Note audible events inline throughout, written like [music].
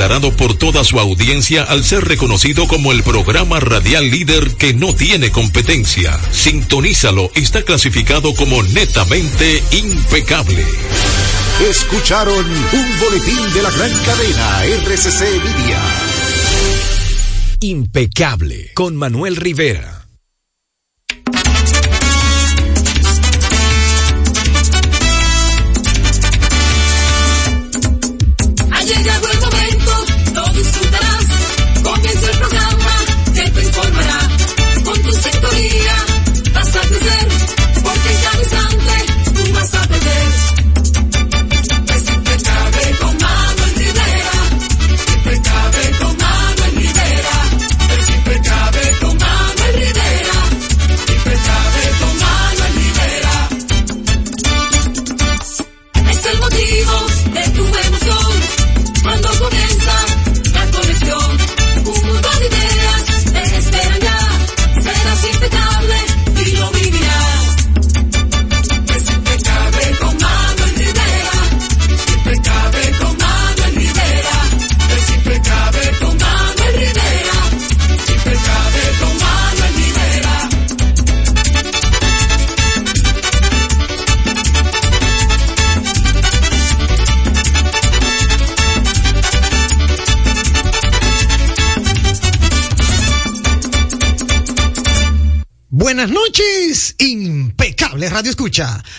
aclarado por toda su audiencia al ser reconocido como el programa radial líder que no tiene competencia. Sintonízalo, está clasificado como netamente impecable. Escucharon un boletín de la gran cadena RCC Media. Impecable con Manuel Rivera. Radio escucha.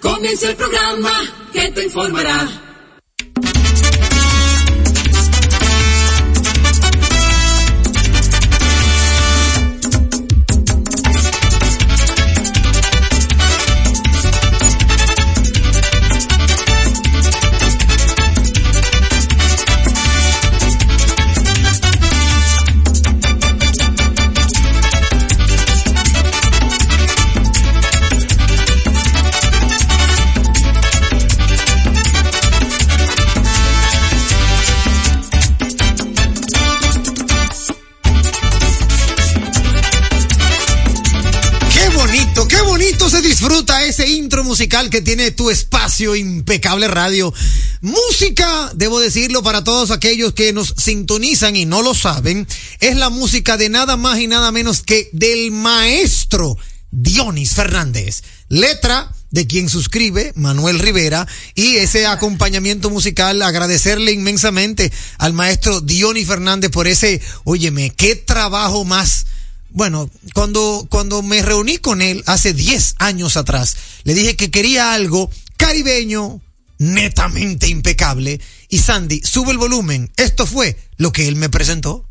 Comienza el programa que te informará. Disfruta ese intro musical que tiene tu espacio impecable radio. Música, debo decirlo para todos aquellos que nos sintonizan y no lo saben, es la música de nada más y nada menos que del maestro Dionis Fernández. Letra de quien suscribe, Manuel Rivera, y ese acompañamiento musical, agradecerle inmensamente al maestro Dionis Fernández por ese, óyeme, qué trabajo más bueno, cuando, cuando me reuní con él hace 10 años atrás, le dije que quería algo caribeño, netamente impecable. Y Sandy, sube el volumen. Esto fue lo que él me presentó.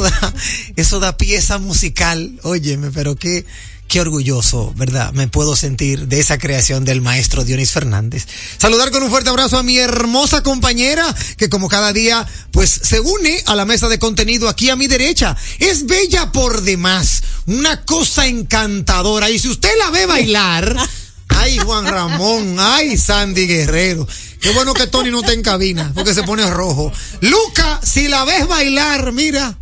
Eso da, eso da pieza musical. Óyeme, pero qué, qué orgulloso, ¿verdad? Me puedo sentir de esa creación del maestro Dionis Fernández. Saludar con un fuerte abrazo a mi hermosa compañera, que como cada día, pues se une a la mesa de contenido aquí a mi derecha. Es bella por demás una cosa encantadora. Y si usted la ve bailar, ay Juan Ramón, ay Sandy Guerrero. Qué bueno que Tony no está en cabina, porque se pone rojo. Luca, si la ves bailar, mira,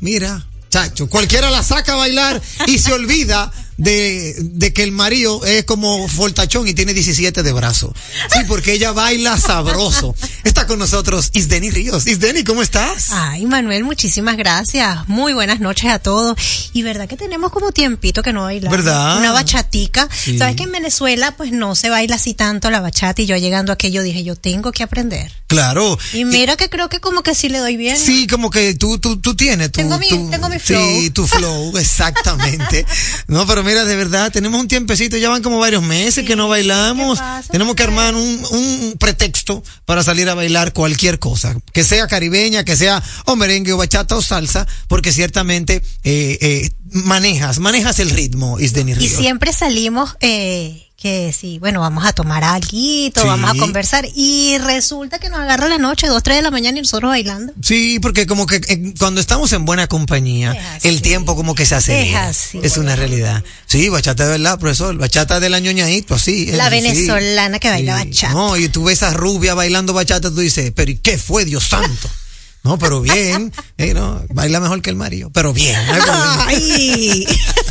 mira, chacho, cualquiera la saca a bailar y se olvida de, de que el marido es como fortachón y tiene 17 de brazo. Sí, porque ella baila sabroso. Está con nosotros Isdeni Ríos. Isdeni, ¿cómo estás? Ay, Manuel, muchísimas gracias. Muy buenas noches a todos. Y verdad que tenemos como tiempito que no bailamos. ¿Verdad? Una bachatica. Sí. Sabes que en Venezuela pues no se baila así tanto la bachata y yo llegando aquí yo dije, yo tengo que aprender. Claro. Y mira que creo que como que sí le doy bien. Sí, como que tú, tú, tú tienes tu, Tengo mi- tu- tengo mi Sí, flow. tu flow, [laughs] exactamente. no, pero mira, de verdad, tenemos un tiempecito, ya van como varios meses que no bailamos. Tenemos que armar un, un pretexto para salir a bailar cualquier cosa, que sea caribeña, que sea o merengue o bachata o salsa, porque ciertamente eh, eh, manejas, manejas el ritmo, Isdeni Y siempre salimos eh, que sí, bueno, vamos a tomar algo, Sí. vamos a conversar. Y resulta que nos agarra la noche, dos, tres de la mañana y nosotros bailando. Sí, porque como que eh, cuando estamos en buena compañía, el tiempo como que se acelera. Es así. Es una realidad. Sí, bachata de verdad, profesor. Bachata de la ñoñadito, así. La es, sí. venezolana que baila bachata. No, y tú ves a rubia bailando bachata, tú dices, pero ¿y qué fue, Dios santo? No, pero bien, [laughs] eh, no, baila mejor que el marido, pero bien. Ay. [laughs]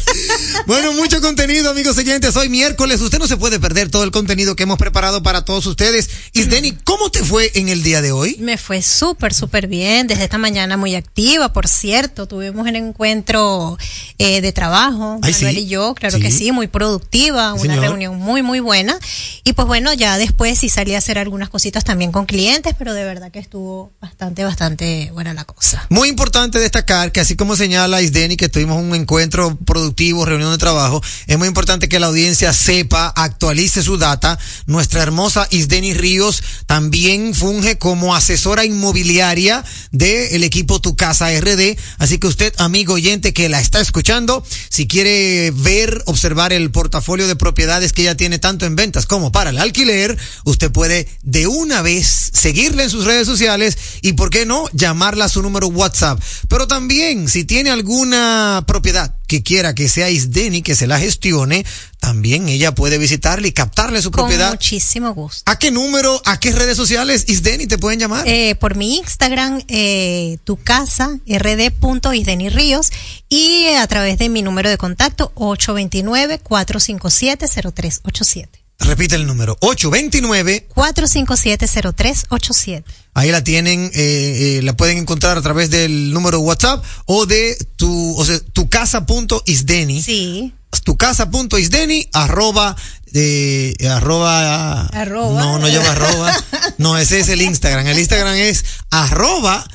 Bueno, mucho contenido, amigos oyentes. Hoy miércoles, usted no se puede perder todo el contenido que hemos preparado para todos ustedes. Isdeni, ¿cómo te fue en el día de hoy? Me fue súper, súper bien. Desde esta mañana muy activa, por cierto. Tuvimos un encuentro eh, de trabajo, Ay, Manuel sí. y yo, claro Sí. que sí, muy productiva, una señor. reunión muy, muy buena. Y pues bueno, ya después sí salí a hacer algunas cositas también con clientes, pero de verdad que estuvo bastante, bastante buena la cosa. Muy importante destacar que así como señala Isdeni que tuvimos un encuentro productivo, reunión de trabajo, es muy importante que la audiencia sepa, actualice su data. Nuestra hermosa Isdeni Ríos también funge como asesora inmobiliaria del equipo Tu Casa RD. Así que usted, amigo oyente que la está escuchando, si quiere ver, observar el portafolio de propiedades que ella tiene tanto en ventas como para el alquiler, usted puede de una vez seguirle en sus redes sociales y, ¿por qué no?, llamarla a su número WhatsApp. Pero también, si tiene alguna propiedad que quiera que sea Isdeni, que se la gestione, también ella puede visitarle y captarle su Con propiedad. muchísimo gusto. ¿A qué número, a qué redes sociales Isdeni te pueden llamar? Eh, por mi Instagram, eh, tu casa, rd.isdeniríos, y a través de mi número de contacto, 829-457-0387. Repite el número, 829 457-0387. Ahí la tienen, eh, eh, la pueden encontrar a través del número WhatsApp o de tu, o sea, tu casa.isdeni. Sí. Tu casa.isdeni, arroba, eh, arroba, Arroba. no, no lleva arroba, no, ese es el Instagram, el Instagram es arroba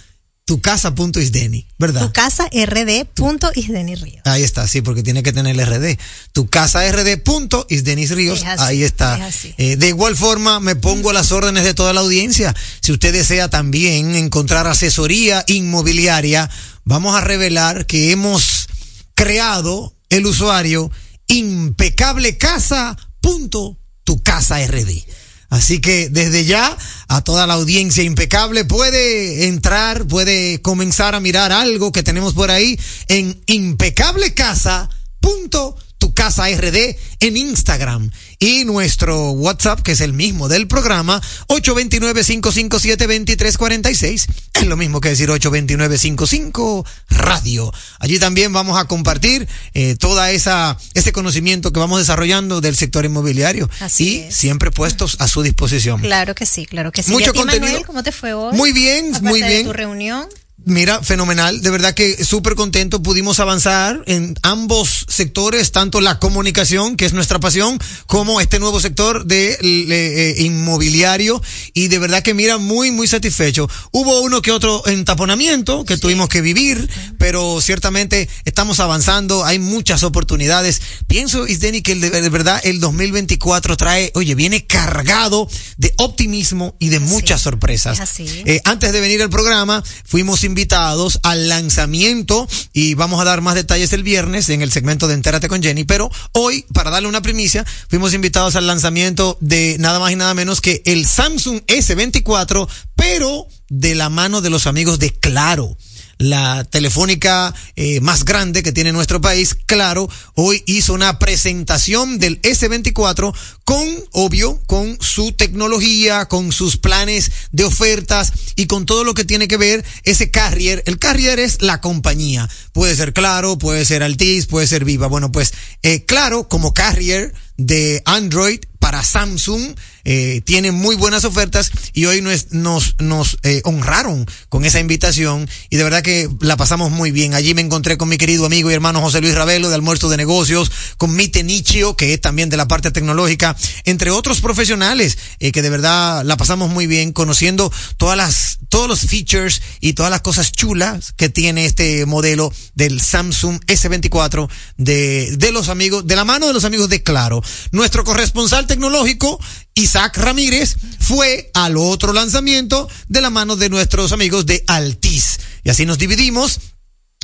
tu casa.isdeni, ¿verdad? Tu casa, rd.isdeniríos. Ahí está, sí, porque tiene que tener el RD. Tu casa RD.isdenis Ríos. Es así, ahí está. es así. Eh, de igual forma, me pongo a las órdenes de toda la audiencia. Si usted desea también encontrar asesoría inmobiliaria, vamos a revelar que hemos creado el usuario impecablecasa.tucasard. Así que desde ya a toda la audiencia impecable puede entrar, puede comenzar a mirar algo que tenemos por ahí en impecablecasa.tucasard en Instagram y nuestro WhatsApp que es el mismo del programa 829-557-2346 es lo mismo que decir 829-55 radio. Allí también vamos a compartir eh, toda esa ese conocimiento que vamos desarrollando del sector inmobiliario Así y es. siempre puestos a su disposición. Claro que sí, claro que sí. Mucho ¿Y a ti, contenido. Manuel, ¿Cómo te fue hoy? Muy bien, Aparte muy de bien. tu reunión. Mira, fenomenal, de verdad que súper contento, pudimos avanzar en ambos sectores, tanto la comunicación, que es nuestra pasión, como este nuevo sector de eh, inmobiliario, y de verdad que mira, muy, muy satisfecho. Hubo uno que otro entaponamiento que tuvimos que vivir, pero ciertamente estamos avanzando, hay muchas oportunidades. Pienso, Isdeni, que de, de verdad el 2024 trae, oye, viene cargado de optimismo y de muchas sorpresas. es así. Eh, antes de venir al programa, fuimos invitados al lanzamiento y vamos a dar más detalles el viernes en el segmento de Entérate con Jenny, pero hoy, para darle una primicia, fuimos invitados al lanzamiento de nada más y nada menos que el Samsung S24, pero de la mano de los amigos de Claro. La telefónica eh, más grande que tiene nuestro país, Claro, hoy hizo una presentación del S24 con, obvio, con su tecnología, con sus planes de ofertas y con todo lo que tiene que ver ese carrier. El carrier es la compañía. Puede ser Claro, puede ser Altis, puede ser Viva. Bueno, pues eh, Claro como carrier de Android Samsung eh, tiene muy buenas ofertas y hoy nos eh, honraron con esa invitación y de verdad que la pasamos muy bien. Allí me encontré con mi querido amigo y hermano José Luis Ravelo de Almuerzo de Negocios, con Mite Nichio, que es también de la parte tecnológica, entre otros profesionales eh, que de verdad la pasamos muy bien conociendo todas las, todos los features y todas las cosas chulas que tiene este modelo del Samsung S24 de, de los amigos, de la mano de los amigos de Claro. Nuestro corresponsal tecnológico, Isaac Ramírez, fue al otro lanzamiento de la mano de nuestros amigos de Altis. Y así nos dividimos.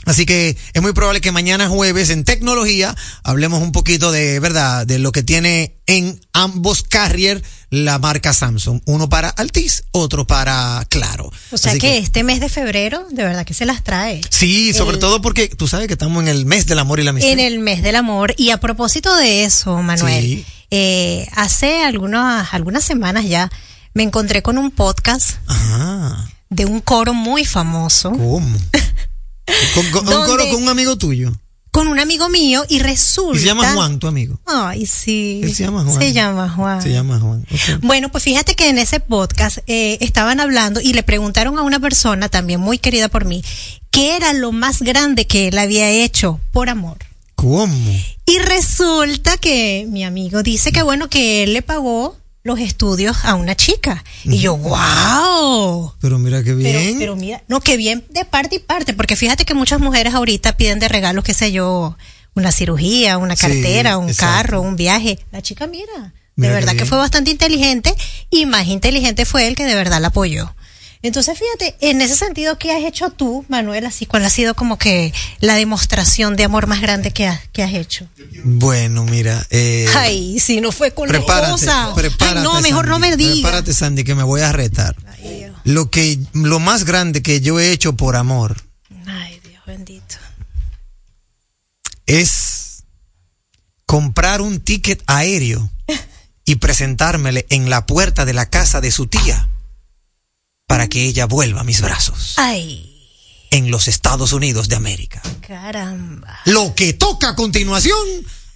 Así que es muy probable que mañana jueves en tecnología hablemos un poquito de verdad de lo que tiene en ambos carrier la marca Samsung, uno para Altis, otro para Claro. O sea que, este mes de febrero, de verdad que se las trae. Sí, sobre El- todo porque tú sabes que estamos en el mes del amor y la amistad. En el mes del amor. Y a propósito de eso, Manuel, Sí. Eh, hace algunas, algunas semanas ya me encontré con un podcast de un coro muy famoso ¿Cómo? [laughs] Con, con- un coro con un amigo tuyo. con un amigo mío y resulta. Y se llama Juan, tu amigo. Ay, sí. Él se llama Juan. Se llama Juan. Se llama Juan. Bueno, pues fíjate que en ese podcast eh, estaban hablando y le preguntaron a una persona también muy querida por mí, qué era lo más grande que él había hecho por amor. ¿Cómo? Y resulta que mi amigo dice que bueno, que él le pagó los estudios a una chica. Y yo, wow. Pero mira qué bien. pero mira, no, que bien de parte y parte, porque fíjate que muchas mujeres ahorita piden de regalos, qué sé yo, una cirugía, una Sí, cartera, un exacto. carro, un viaje. La chica, mira, de Mira qué verdad que bien. fue bastante inteligente y más inteligente fue él que de verdad la apoyó. Entonces, fíjate, en ese sentido, ¿qué has hecho tú, Manuel? Así, ¿cuál ha sido como que la demostración de amor más grande que has, que has hecho? Bueno, mira. Eh, Ay, si no fue con la prepárate, esposa. prepárate. Ay, no, mejor no me digas. Prepárate, Sandy, que me voy a retar. Lo que, lo más grande que yo he hecho por amor Ay, Dios bendito. es comprar un ticket aéreo y presentármele en la puerta de la casa de su tía para que ella vuelva a mis brazos Ay, en los Estados Unidos de América. caramba. Lo que toca a continuación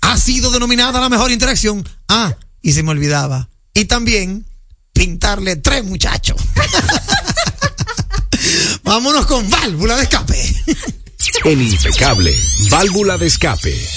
ha sido denominada la mejor interacción. Ah, y se me olvidaba. Y también pintarle tres muchachos. [laughs] Vámonos con válvula de escape. En impecable, válvula de escape.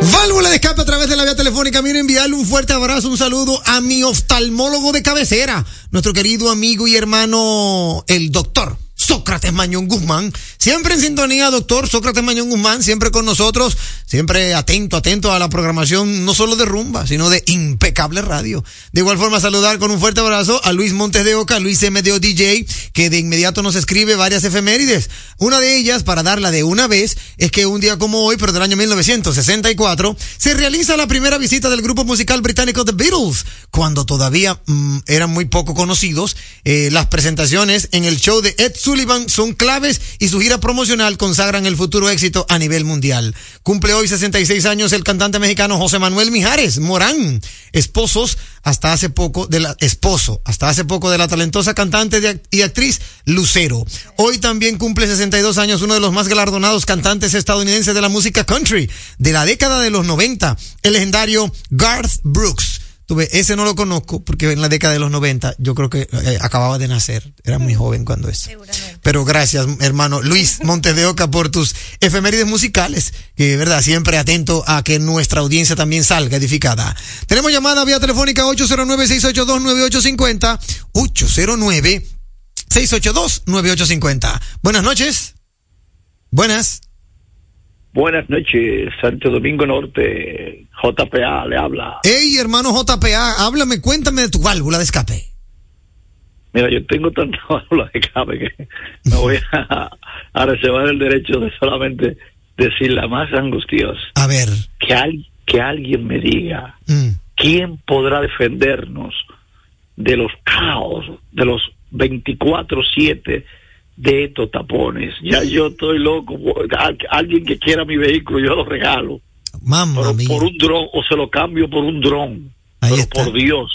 Válvula de escape a través de la vía telefónica. Mira, enviarle un fuerte abrazo, un saludo a mi oftalmólogo de cabecera, nuestro querido amigo y hermano, el doctor. Sócrates Mañón Guzmán, siempre en sintonía, doctor Sócrates Mañón Guzmán, siempre con nosotros, siempre atento, atento a la programación, no solo de rumba, sino de impecable radio. De igual forma, saludar con un fuerte abrazo a Luis Montes de Oca, Luis MDO DJ, que de inmediato nos escribe varias efemérides. Una de ellas, para darla de una vez, es que un día como hoy, pero del año 1964, se realiza la primera visita del grupo musical británico The Beatles, cuando todavía mm, eran muy poco conocidos. Eh, las presentaciones en el show de Ed Sullivan son claves y su gira promocional consagran el futuro éxito a nivel mundial. Cumple hoy 66 años el cantante mexicano José Manuel Mijares Morán, esposos hasta hace poco de esposo hasta hace poco de la talentosa cantante y actriz Lucero. Hoy también cumple 62 años uno de los más galardonados cantantes estadounidenses de la música country de la década de los 90, el legendario Garth Brooks. Tuve, ese no lo conozco porque en la década de los 90 yo creo que eh, acababa de nacer. Era muy joven cuando eso. Pero gracias, hermano Luis [laughs] Montes de Oca, por tus efemérides musicales. Que, verdad, siempre atento a que nuestra audiencia también salga edificada. Tenemos llamada vía telefónica 809-682-9850. 809-682-9850. Buenas noches. Buenas. Buenas noches, Santo Domingo Norte, JPA le habla. Hey, hermano JPA, háblame, cuéntame de tu válvula de escape. Mira, yo tengo tanta [laughs] válvula de cabe que me voy a, a reservar el derecho de solamente decir la más angustiosa. A ver. Que, al- que alguien me diga mm, ¿quién podrá defendernos de los caos, de los 24-7 de estos tapones? Ya yo estoy loco. Al- Alguien que quiera mi vehículo, yo lo regalo. Mamma mía. por un dron o se lo cambio por un dron. Ahí Pero está. por Dios.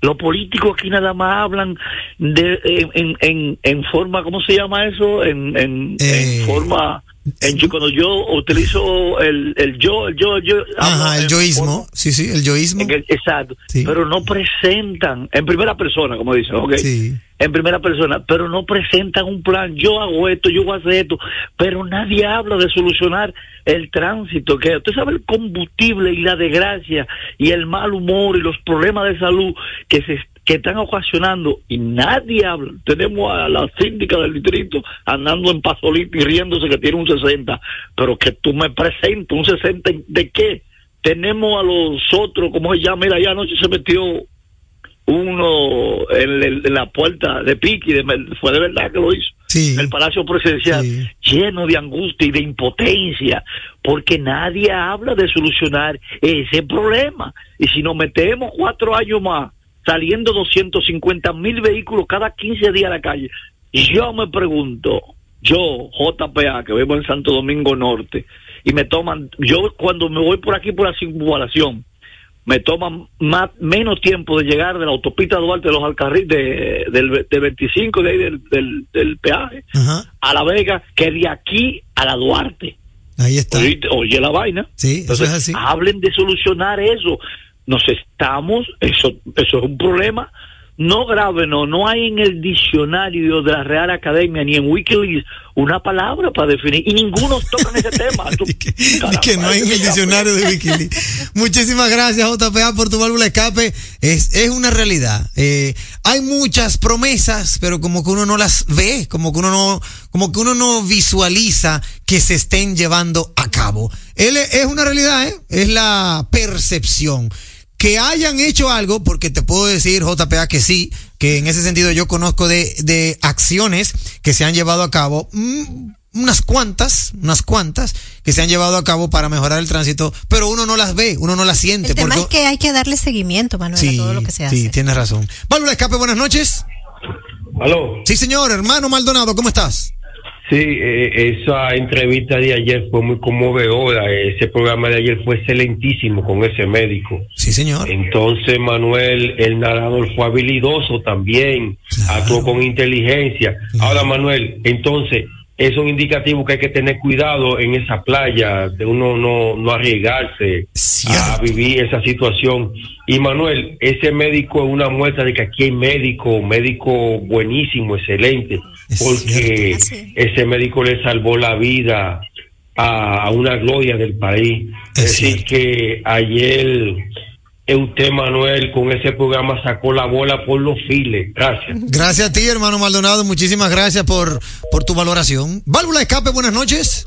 Los políticos aquí nada más hablan de en, en, en, en forma, ¿cómo se llama eso? En, en, Eh, en forma, en, cuando yo utilizo el, el yo, el yo, el yo. Ajá, el yoísmo. Sí, sí, el yoísmo. el- exacto. Sí. Pero no presentan, en primera persona, como dicen, ¿ok? Sí. En primera persona, pero no presentan un plan. Yo hago esto, yo voy a hacer esto, pero nadie habla de solucionar el tránsito. Que usted sabe el combustible y la desgracia y el mal humor y los problemas de salud que se que están ocasionando y nadie habla. Tenemos a la síndica del distrito andando en pasolito y riéndose que tiene un 60, pero que tú me presentas un 60 de qué? Tenemos a los otros, como se llama? Mira, ya anoche se metió uno en, el- en la puerta de Piqui, de, fue de verdad que lo hizo, Sí. en el Palacio Presidencial, Sí. lleno de angustia y de impotencia, porque nadie habla de solucionar ese problema. Y si nos metemos cuatro años más, saliendo 250 mil vehículos cada 15 días a la calle, yo me pregunto, yo, JPA, que vivo en Santo Domingo Norte, y me toman, yo cuando me voy por aquí por la circunvalación, me toman más, menos tiempo de llegar de la autopista Duarte de los Alcarriles de, del, del 25 de ahí del, del, del peaje a La Vega que de aquí a la Duarte. Ahí está. Oye, oye la vaina. Sí, eso Entonces, es así. hablen de solucionar eso. Nos estamos, eso, eso es un problema no grave, no, no hay en el diccionario de la Real Academia ni en Wikileaks una palabra para definir y ninguno toca ese [laughs] tema. Tú- Di que, no hay en el diccionario de Wikileaks. Muchísimas gracias, JPA, por tu válvula escape. Es, es una realidad. Eh, hay muchas promesas, pero como que uno no las ve, como que uno no, como que uno no visualiza que se estén llevando a cabo. Él es es una realidad, ¿eh? Es la percepción. Que hayan hecho algo, porque te puedo decir, JPA, que sí, que en ese sentido yo conozco de, de acciones que se han llevado a cabo, mm, unas cuantas, unas cuantas, que se han llevado a cabo para mejorar el tránsito, pero uno no las ve, uno no las siente. El tema porque- es que hay que darle seguimiento, Manuel, sí, a todo lo que se sí, hace. tienes razón. Válvula escape, buenas noches. Aló. Sí, señor, hermano Maldonado, ¿cómo estás? Sí, eh, esa entrevista de ayer fue muy conmovedora. Ese programa de ayer fue excelentísimo con ese médico. Sí, señor. Entonces, Manuel, el narrador fue habilidoso también, Claro. actuó con inteligencia. Ahora, Manuel, entonces, es un indicativo que hay que tener cuidado en esa playa, de uno no, no arriesgarse Cierto. a vivir esa situación. Y Manuel, ese médico es una muestra de que aquí hay médico, médico buenísimo, excelente, Es porque cierto. Ese médico le salvó la vida a, a una gloria del país. Es Es decir, que ayer usted, Manuel, con ese programa sacó la bola por los files. Gracias. Gracias a ti, hermano Maldonado, muchísimas gracias por, por tu valoración. Válvula de escape, buenas noches.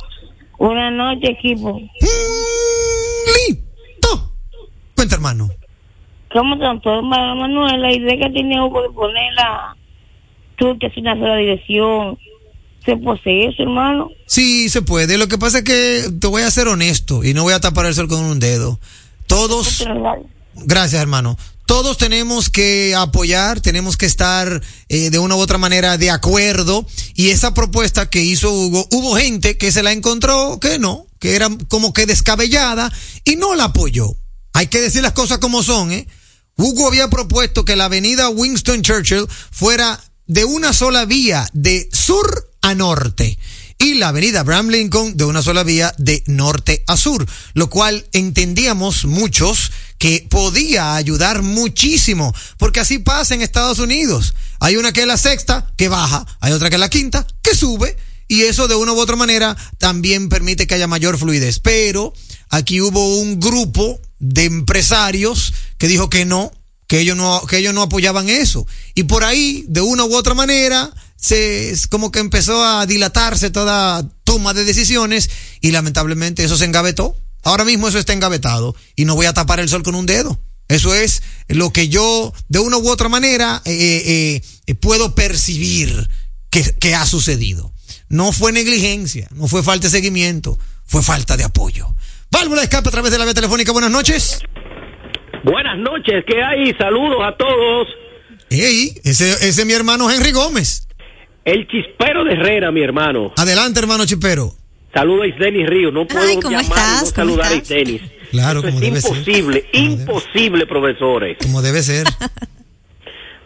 Buenas noches, equipo. Mm, Listo. Cuenta, hermano. ¿Cómo están todos, Ma- Manuel? La idea que tiene Turca sin hacer la dirección. ¿Se posee eso, hermano? Sí, se puede. Lo que pasa es que te voy a ser honesto y no voy a tapar el sol con un dedo. Todos, gracias hermano, todos tenemos que apoyar, tenemos que estar eh, de una u otra manera de acuerdo y esa propuesta que hizo Hugo, hubo gente que se la encontró que no, que era como que descabellada y no la apoyó. Hay que decir las cosas como son, ¿eh? Hugo había propuesto que la avenida Winston Churchill fuera de una sola vía, de sur a norte, y la avenida Abraham Lincoln de una sola vía, de norte a sur, lo cual entendíamos muchos que podía ayudar muchísimo, porque así pasa en Estados Unidos. Hay una que es la sexta, que baja, hay otra que es la quinta, que sube, y eso de una u otra manera también permite que haya mayor fluidez. Pero aquí hubo un grupo de empresarios que dijo que no, que ellos no, que ellos no apoyaban eso. Y por ahí, de una u otra manera, se, como que empezó a dilatarse toda toma de decisiones y lamentablemente eso se engavetó. Ahora mismo eso está engavetado y no voy a tapar el sol con un dedo. Eso es lo que yo, de una u otra manera, eh, eh, eh, puedo percibir que, que ha sucedido. No fue negligencia, no fue falta de seguimiento, fue falta de apoyo. Válvula escape a través de la vía telefónica. Buenas noches. Buenas noches, ¿qué hay? Saludos a todos. Ey, ese, ese es mi hermano Henry Gómez. El chispero de Herrera, mi hermano. Adelante, hermano Chipero. Saludos a Isdenis Río. No puedo Ay, ¿cómo llamar y estás? no ¿Cómo saludar estás? a Isdenis. Claro, Eso como es debe ser. imposible, imposible, profesores. Como debe ser.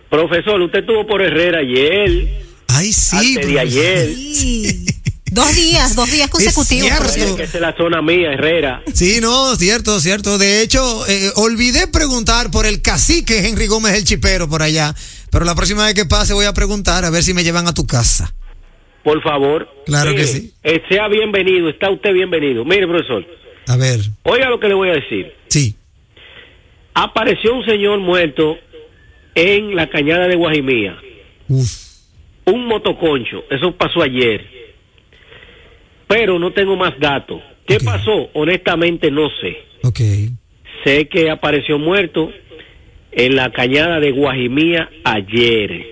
Profesor, usted estuvo por Herrera ayer, Ay, sí. antes de profesor. ayer. Sí. Dos días, dos días consecutivos. cierto. profesor. Que es la zona mía, Herrera. Sí, no, cierto, cierto. De hecho, eh, olvidé preguntar por el cacique Henry Gómez el Chipero por allá. Pero la próxima vez que pase voy a preguntar a ver si me llevan a tu casa. Por favor. Claro que sí. eh, sea bienvenido, está usted bienvenido. Mire, profesor, A ver, oiga lo que le voy a decir. sí. Apareció un señor muerto en la cañada de Guajimía. Uf. un motoconcho. Eso pasó ayer. Pero no tengo más datos. ¿Qué pasó? Honestamente no sé. Ok. Sé que apareció muerto en la cañada de Guajimía ayer.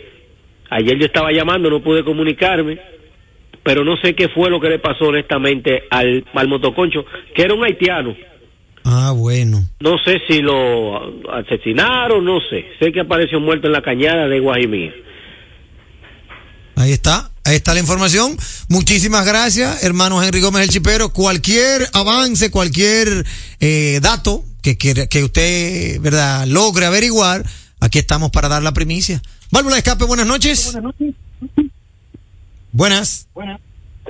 Ayer yo estaba llamando, no pude comunicarme, pero no sé qué fue lo que le pasó honestamente al, al motoconcho, que era un haitiano. Ah, bueno. No sé si lo asesinaron, no sé. Sé que apareció muerto en la cañada de Guajimía. Ahí está. Ahí está la información. Muchísimas gracias, hermano Henry Gómez el Chipero. Cualquier avance, cualquier eh, dato que, quiera- que usted, ¿verdad?, logre averiguar, aquí estamos para dar la primicia. Válvula de escape, buenas noches. Buenas.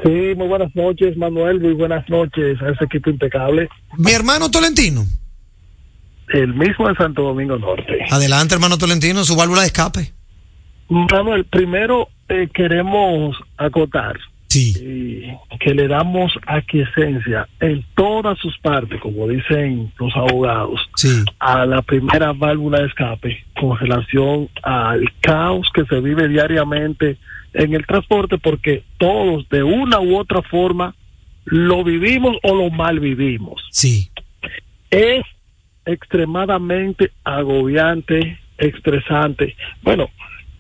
Sí, muy buenas noches, Manuel. Muy buenas noches a ese equipo impecable. Mi hermano Tolentino. El mismo de Santo Domingo Norte. Adelante, hermano Tolentino, su válvula de escape. Manuel, primero eh, queremos acotar Sí. eh, que le damos aquiescencia en todas sus partes, como dicen los abogados, Sí. a la primera válvula de escape con relación al caos que se vive diariamente en el transporte, porque todos de una u otra forma lo vivimos o lo mal vivimos. Sí. es extremadamente agobiante, estresante. Bueno,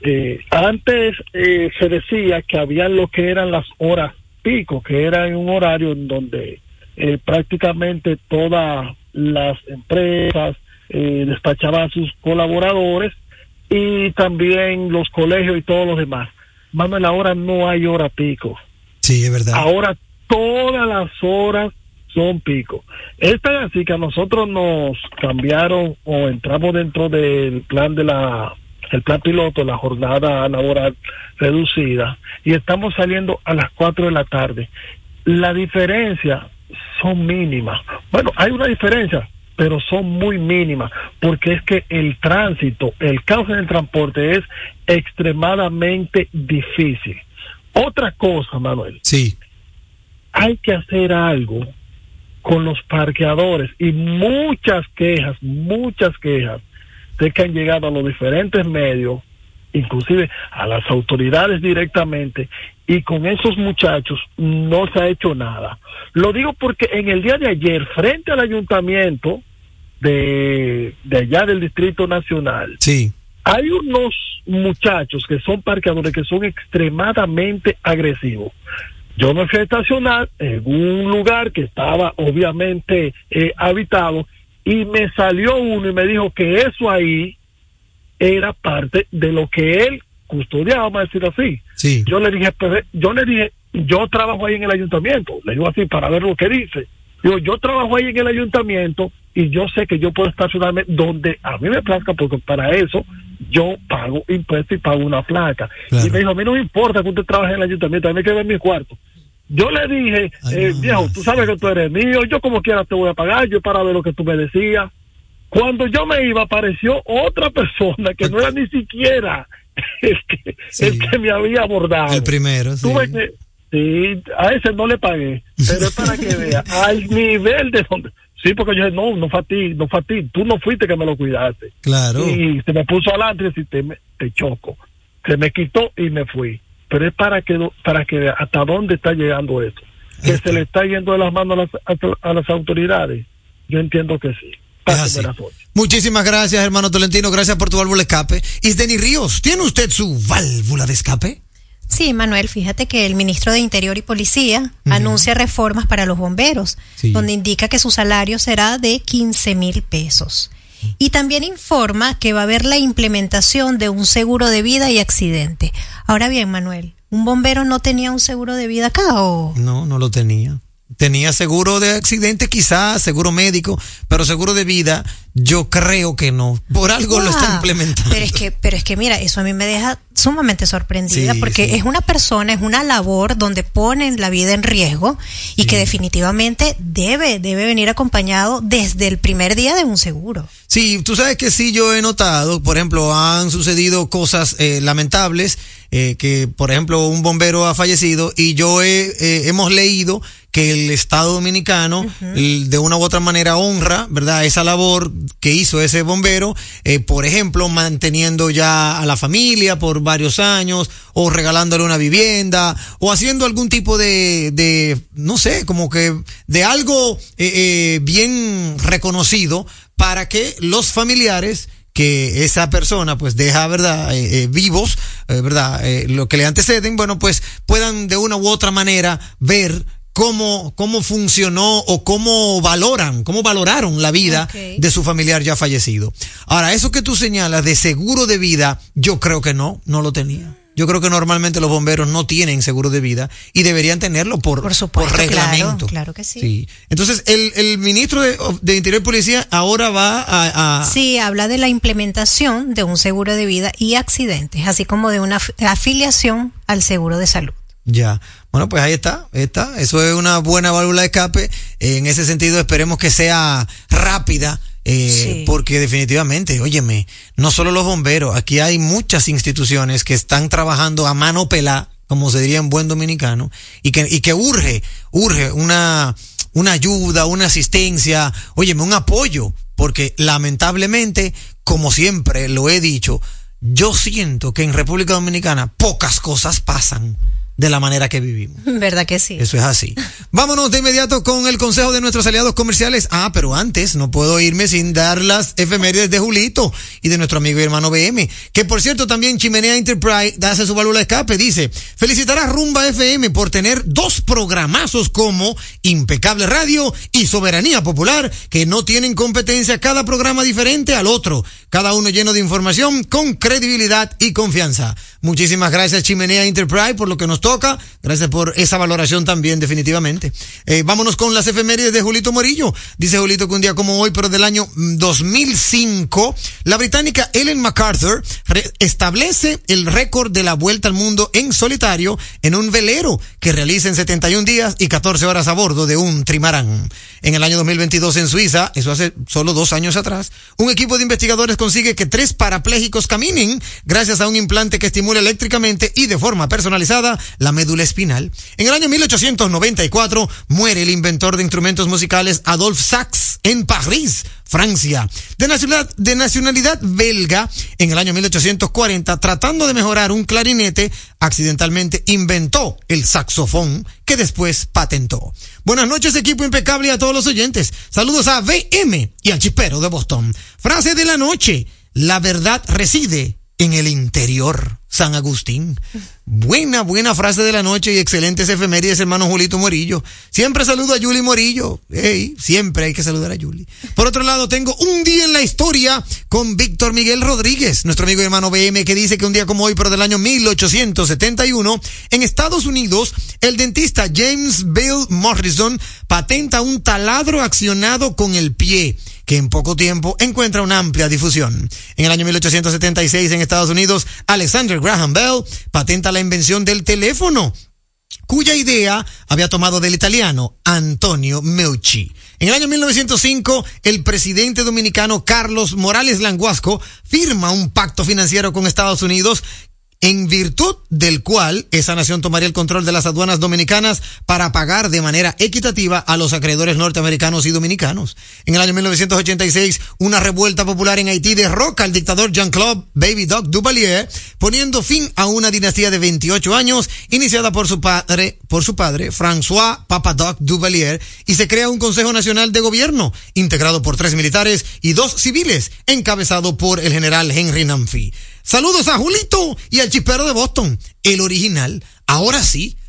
eh, antes eh, se decía que había lo que eran las horas pico, que era en un horario en donde eh, prácticamente todas las empresas eh, despachaban a sus colaboradores y también los colegios y todos los demás. Manuel, ahora no hay hora pico. Sí, es verdad. Ahora todas las horas son pico. Esta es así que a nosotros nos cambiaron o entramos dentro del plan de la el plan piloto, la jornada laboral reducida y estamos saliendo a las 4 de la tarde. La diferencia son mínimas. Bueno, hay una diferencia, pero son muy mínimas, porque es que el tránsito, el caos en el transporte es extremadamente difícil. Otra cosa, Manuel, Sí. hay que hacer algo con los parqueadores y muchas quejas, muchas quejas de que han llegado a los diferentes medios, inclusive a las autoridades directamente, y con esos muchachos no se ha hecho nada. Lo digo porque en el día de ayer, frente al ayuntamiento de, de allá del Distrito Nacional, Sí. hay unos muchachos que son parqueadores que son extremadamente agresivos. Yo me fui a estacionar en un lugar que estaba obviamente eh, habitado y me salió uno y me dijo que eso ahí era parte de lo que él custodiaba, vamos a decir así. Sí. Yo le dije, pero, yo le dije, yo trabajo ahí en el ayuntamiento, le digo así para ver lo que dice. Digo, yo trabajo ahí en el ayuntamiento y yo sé que yo puedo estacionarme donde a mí me plazca porque para eso yo pago impuestos y pago una placa. Claro. Y me dijo, a mí no me importa que usted trabaje en el ayuntamiento, a mí me que ver mi cuarto. Yo le dije, eh, viejo, tú sabes que tú eres mío, yo como quiera te voy a pagar, yo para ver lo que tú me decías. Cuando yo me iba, apareció otra [laughs] persona que no era ni siquiera [laughs] el que, Sí. el que me había abordado. El primero, sí. Tuve que, sí, a ese no le pagué, pero es para que vea, [laughs] al nivel de donde, sí, porque yo dije, no, no fue a ti, no fue a ti, tú no fuiste que me lo cuidaste. Claro. Y se me puso adelante y decía, te, me- te choco. Se me quitó y me fui. Pero es para que, para que vea hasta dónde está llegando esto. Que se le está yendo de las manos a las, a, a las autoridades. Yo entiendo que sí. Así. Muchísimas gracias, hermano Tolentino. Gracias por tu válvula de escape. Isdeni Ríos, ¿tiene usted su válvula de escape? Sí, Manuel, fíjate que el ministro de Interior y Policía anuncia reformas para los bomberos, Sí. donde indica que su salario será de 15 mil pesos. Y también informa que va a haber la implementación de un seguro de vida y accidente. Ahora bien, Manuel, ¿un bombero no tenía un seguro de vida acá o...? No, no lo tenía. Tenía seguro de accidente quizás, seguro médico, pero seguro de vida yo creo que no. Por algo lo está Wow. implementando. Pero es que, pero es que mira, eso a mí me deja sumamente sorprendida Sí, porque sí. es una persona, es una labor donde ponen la vida en riesgo y que definitivamente debe, debe venir acompañado desde el primer día de un seguro. Sí, tú sabes que sí, yo he notado, por ejemplo, han sucedido cosas eh, lamentables, eh, que por ejemplo un bombero ha fallecido y yo he, eh, hemos leído que el Estado Dominicano de una u otra manera honra, ¿verdad? Esa labor que hizo ese bombero, eh, por ejemplo, manteniendo ya a la familia por varios años o regalándole una vivienda o haciendo algún tipo de, de no sé, como que de algo eh, eh, bien reconocido para que los familiares que esa persona pues deja, ¿verdad? Eh, eh, vivos, eh, ¿verdad? Eh, lo que le anteceden, bueno, pues puedan de una u otra manera ver cómo, cómo funcionó o cómo valoran, cómo valoraron la vida de su familiar ya fallecido. Ahora, eso que tú señalas de seguro de vida, yo creo que no, no lo tenía. Yo creo que normalmente los bomberos no tienen seguro de vida y deberían tenerlo por, Por supuesto, reglamento. claro, claro que sí. Sí. Entonces, el, el ministro de, de Interior y Policía ahora va a, a- Sí, habla de la implementación de un seguro de vida y accidentes, así como de una af- afiliación al seguro de salud. Ya. Bueno, pues ahí está, ahí está. Eso es una buena válvula de escape. En ese sentido, esperemos que sea rápida. eh, Sí. Porque definitivamente, óyeme, no solo los bomberos, aquí hay muchas instituciones que están trabajando a mano pelá, como se diría en buen dominicano, y que, y que urge, urge una, una ayuda, una asistencia, óyeme, un apoyo, porque lamentablemente, como siempre lo he dicho, yo siento que en República Dominicana pocas cosas pasan de la manera que vivimos. [laughs] ¿Verdad que sí? Eso es así. [laughs] Vámonos de inmediato con el consejo de nuestros aliados comerciales. Ah, pero antes no puedo irme sin dar las efemérides de Julito y de nuestro amigo y hermano BM. Que por cierto también Chimenea Enterprise hace su válvula de escape. Dice, felicitar a Rumba FM por tener dos programazos como Impecable Radio y Soberanía Popular que no tienen competencia cada programa diferente al otro. Cada uno lleno de información con credibilidad y confianza. Muchísimas gracias Chimenea Enterprise por lo que nos toca. Gracias por esa valoración también, definitivamente. Eh, vámonos con las efemérides de Julito Morillo. Dice Julito que un día como hoy, pero del año mm, 2005, la británica Ellen MacArthur establece el récord de la vuelta al mundo en solitario en un velero que realiza en 71 días y 14 horas a bordo de un trimarán. En el año 2022 en Suiza, eso hace solo dos años atrás, un equipo de investigadores consigue que tres parapléjicos caminen gracias a un implante que estimula eléctricamente y de forma personalizada la médula espinal. En el año 1894 muere el inventor de instrumentos musicales Adolphe Sax en París, Francia. De nacionalidad, de nacionalidad belga, en el año 1840, tratando de mejorar un clarinete, accidentalmente inventó el saxofón que después patentó. Buenas noches, equipo impecable a todos los oyentes. Saludos a BM y al chipero de Boston. Frase de la noche. La verdad reside en el interior. San Agustín. Buena, buena frase de la noche y excelentes efemérides, hermano Julito Morillo. Siempre saludo a Yuli Morillo. Ey, siempre hay que saludar a Yuli. Por otro lado, tengo un día en la historia con Víctor Miguel Rodríguez, nuestro amigo y hermano BM, que dice que un día como hoy, pero del año 1871, en Estados Unidos, el dentista James Bill Morrison patenta un taladro accionado con el pie que en poco tiempo encuentra una amplia difusión. En el año 1876 en Estados Unidos, Alexander Graham Bell patenta la invención del teléfono cuya idea había tomado del italiano Antonio Meucci. En el año 1905, el presidente dominicano Carlos Morales Languasco firma un pacto financiero con Estados Unidos en virtud del cual esa nación tomaría el control de las aduanas dominicanas para pagar de manera equitativa a los acreedores norteamericanos y dominicanos. En el año 1986, una revuelta popular en Haití derroca al dictador Jean-Claude Baby Doc Duvalier, poniendo fin a una dinastía de 28 años iniciada por su padre, por su padre, François Papadoc Duvalier, y se crea un Consejo Nacional de Gobierno, integrado por tres militares y dos civiles, encabezado por el general Henry Namfi. Saludos a Julito y al chispero de Boston, el original. Ahora sí,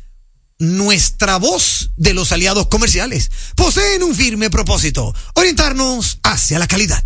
nuestra voz de los aliados comerciales poseen un firme propósito, orientarnos hacia la calidad.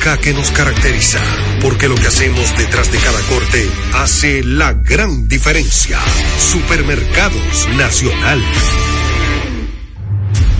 que nos caracteriza, porque lo que hacemos detrás de cada corte hace la gran diferencia. Supermercados Nacional.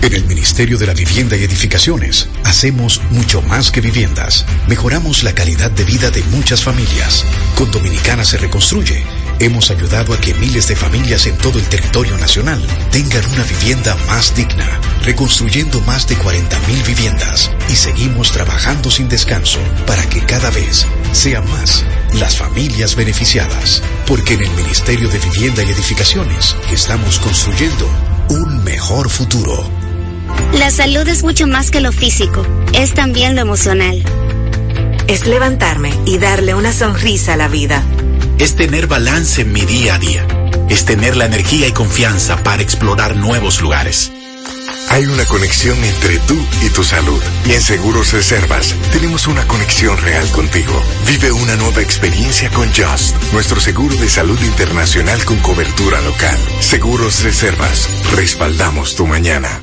En el Ministerio de la Vivienda y Edificaciones hacemos mucho más que viviendas. Mejoramos la calidad de vida de muchas familias. Con Dominicana se reconstruye. Hemos ayudado a que miles de familias en todo el territorio nacional tengan una vivienda más digna, reconstruyendo más de 40.000 viviendas y seguimos trabajando sin descanso para que cada vez sean más las familias beneficiadas. Porque en el Ministerio de Vivienda y Edificaciones estamos construyendo un mejor futuro. La salud es mucho más que lo físico, es también lo emocional. Es levantarme y darle una sonrisa a la vida. Es tener balance en mi día a día. Es tener la energía y confianza para explorar nuevos lugares. Hay una conexión entre tú y tu salud. Y en Seguros Reservas tenemos una conexión real contigo. Vive una nueva experiencia con Just, nuestro seguro de salud internacional con cobertura local. Seguros Reservas, respaldamos tu mañana.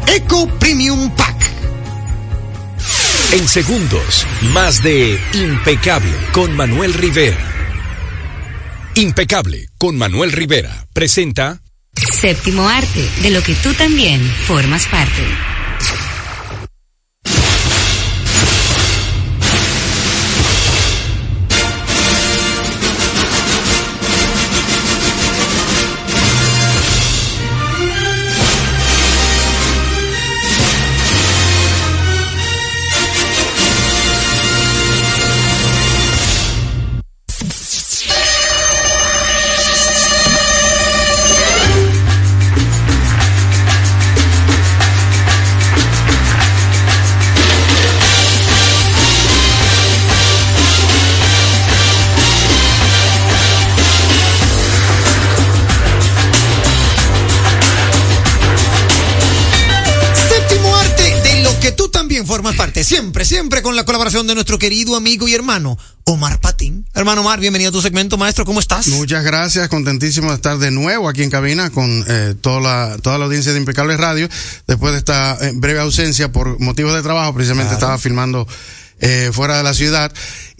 Eco Premium Pack. En segundos, más de Impecable con Manuel Rivera. Impecable con Manuel Rivera presenta Séptimo arte, de lo que tú también formas parte. Siempre, siempre con la colaboración de nuestro querido amigo y hermano Omar Patín. Hermano Omar, bienvenido a tu segmento, maestro, ¿cómo estás? Muchas gracias, contentísimo de estar de nuevo aquí en cabina con eh, toda, la, toda la audiencia de Impecable Radio, después de esta eh, breve ausencia por motivos de trabajo, precisamente Claro. estaba filmando eh, fuera de la ciudad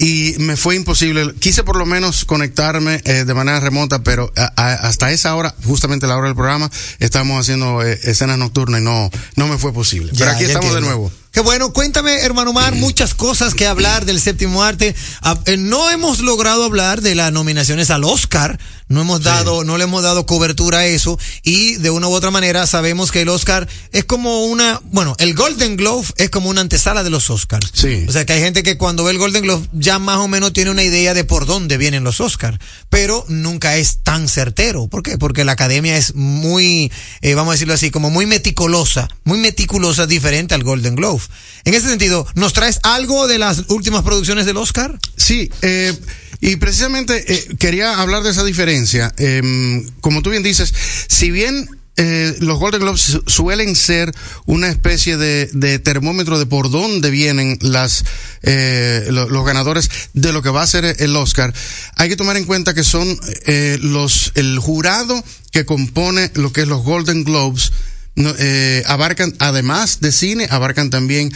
y me fue imposible. Quise por lo menos conectarme eh, de manera remota, pero a- a- hasta esa hora, justamente la hora del programa, estamos haciendo eh, escenas nocturnas y no, no me fue posible. Ya, pero aquí estamos de nuevo. Qué bueno, cuéntame, hermano Omar, muchas cosas que hablar del séptimo arte. Ah, eh, no hemos logrado hablar de las nominaciones al Oscar, no hemos dado, no le hemos dado cobertura a eso, y de una u otra manera sabemos que el Oscar es como una, bueno, el Golden Globe es como una antesala de los Oscars. Sí. O sea que hay gente que cuando ve el Golden Globe ya más o menos tiene una idea de por dónde vienen los Oscars, pero nunca es tan certero. ¿Por qué? Porque la academia es muy, eh, vamos a decirlo así, como muy meticulosa, muy meticulosa, diferente al Golden Globe. En ese sentido, ¿nos traes algo de las últimas producciones del Oscar? Sí, eh, y precisamente eh, quería hablar de esa diferencia. Eh, como tú bien dices, si bien eh, los Golden Globes su- suelen ser una especie de, de termómetro de por dónde vienen las eh, lo- los ganadores de lo que va a ser el Oscar, hay que tomar en cuenta que son eh, los el jurado que compone lo que es los Golden Globes no, eh, abarcan, además de cine, abarcan también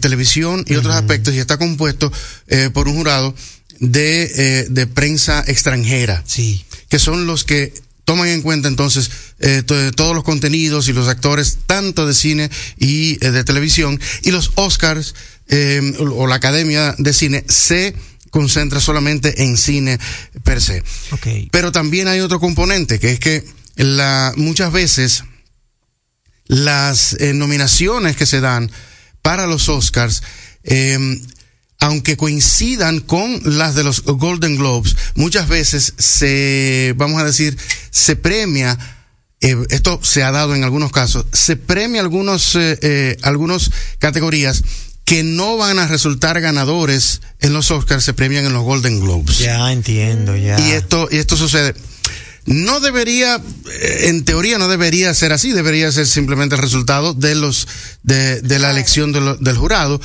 televisión y otros aspectos y está compuesto por un jurado de, de prensa extranjera. Sí. Que son los que toman en cuenta entonces eh, to- todos los contenidos y los actores tanto de cine y eh, de televisión y los Oscars eh, o, la Academia de Cine se concentra solamente en cine per se. Pero también hay otro componente que es que la, muchas veces las nominaciones que se dan para los Oscars, aunque coincidan con las de los Golden Globes, muchas veces se, vamos a decir, se premia eh, esto se ha dado en algunos casos, se premia algunos, eh, eh, algunos categorías que no van a resultar ganadores en los Oscars, se premian en los Golden Globes. Ya entiendo, ya. Y esto, y esto sucede. No debería, eh, en teoría no debería ser así, debería ser simplemente el resultado de los, de, de la elección de lo- del jurado,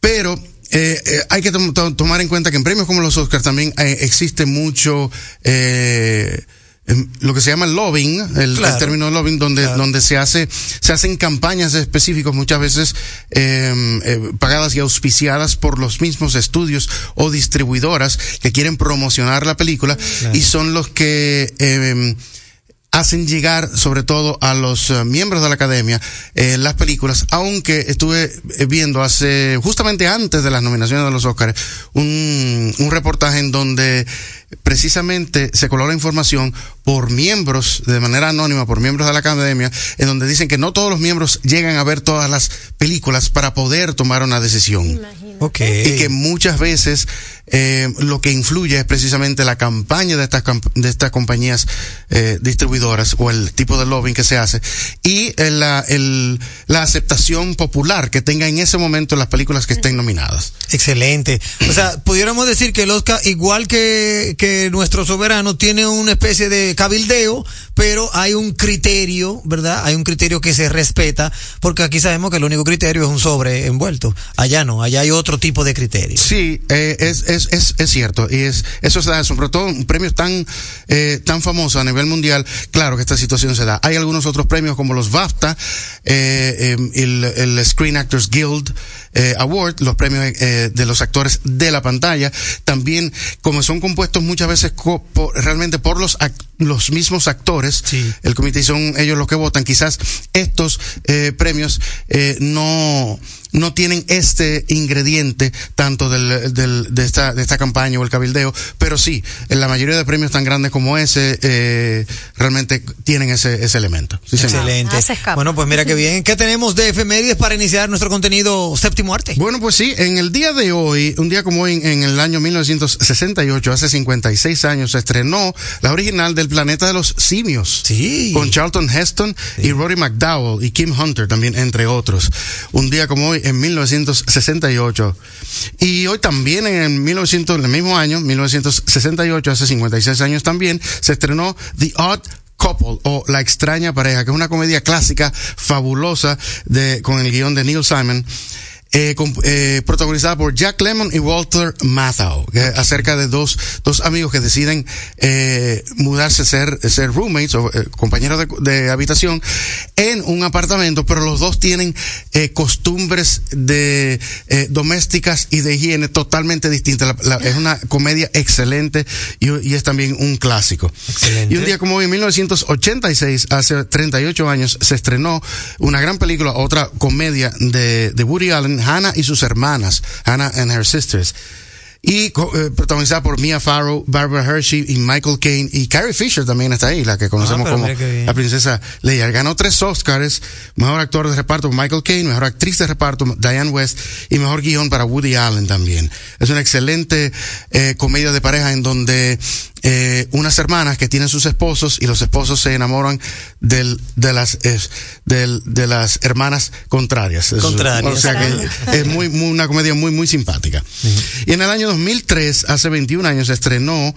pero eh, eh, hay que tom- to- tomar en cuenta que en premios como los Oscars también eh, existe mucho, eh, em, lo que se llama lobbying, el, el Claro. término lobbying, donde, donde se hace, se hacen campañas específicas muchas veces eh, eh, pagadas y auspiciadas por los mismos estudios o distribuidoras que quieren promocionar la película y son los que eh, hacen llegar sobre todo a los eh, miembros de la academia eh, las películas, aunque estuve eh, viendo hace, justamente antes de las nominaciones de los Oscars, un, un reportaje en donde precisamente se coló la información por miembros, de manera anónima, por miembros de la academia, en donde dicen que no todos los miembros llegan a ver todas las películas para poder tomar una decisión. Ok. Y que muchas veces eh, lo que influye es precisamente la campaña de estas, de estas compañías eh, distribuidoras o el tipo de lobbying que se hace y eh, la, el- la aceptación popular que tenga en ese momento las películas que estén nominadas. Excelente. O sea, pudiéramos decir que el Oscar, igual que, que nuestro soberano, tiene una especie de cabildeo, pero hay un criterio, ¿verdad? Hay un criterio que se respeta, porque aquí sabemos que el único criterio es un sobre envuelto. Allá no, allá hay otro tipo de criterio. Sí, eh, es, es, es, es cierto. Y es, eso se da, sobre todo un premio tan, eh, tan famoso a nivel mundial. Claro que esta situación se da. Hay algunos otros premios como los BAFTA, eh, el, el Screen Actors Guild eh, Award, los premios eh, de los actores de la pantalla. También, como son compuestos muchas veces co- por- realmente por los, los mismos actores, el comité son ellos los que votan. Quizás estos eh, premios eh, no, no tienen este ingrediente tanto del, del- de, esta, de esta campaña o el cabildeo, pero sí, en la mayoría de premios tan grandes como ese, eh, realmente tienen ese, ese elemento. Sí. Excelente. Bueno, pues mira qué bien. ¿Qué tenemos de efemérides para iniciar nuestro contenido séptimo arte? Bueno, pues sí, en el día de hoy, un día como hoy, en, en el año 1968, hace 56 años, se estrenó la original del Planeta de los Simios. Sí. Con Charlton Heston y Rory McDowell y Kim Hunter también, entre otros. Un día como hoy, en 1968. Y hoy también, en el, 1900, en el mismo año, 1968, hace 56 años también, se estrenó The Odd Couple o La extraña pareja, que es una comedia clásica fabulosa de con el guion de Neil Simon. Eh, con- eh, protagonizada por Jack Lemmon y Walter Matthau, que acerca de dos, dos amigos que deciden eh, mudarse, ser, ser roommates o eh, compañeros de, de habitación en un apartamento, pero los dos tienen eh, costumbres de eh, domésticas y de higiene totalmente distintas. La- la- es una comedia excelente y, y es también un clásico. Y un día como hoy, en 1986, hace 38 años, se estrenó una gran película, otra comedia de, de Woody Allen, Hannah y sus hermanas, Hannah and Her Sisters. Y eh, protagonizada por Mia Farrow, Barbara Hershey y Michael Caine. Y Carrie Fisher también está ahí, la que conocemos pero como la princesa Leia. Ganó tres Oscars, mejor actor de reparto Michael Caine, mejor actriz de reparto Diane West y mejor guion para Woody Allen también. Es una excelente eh, comedia de pareja en donde eh, unas hermanas que tienen sus esposos y los esposos se enamoran del, de las del, de las hermanas contrarias. O sea que es muy, muy una comedia muy muy simpática. Y en el año 2003, hace 21 años, se estrenó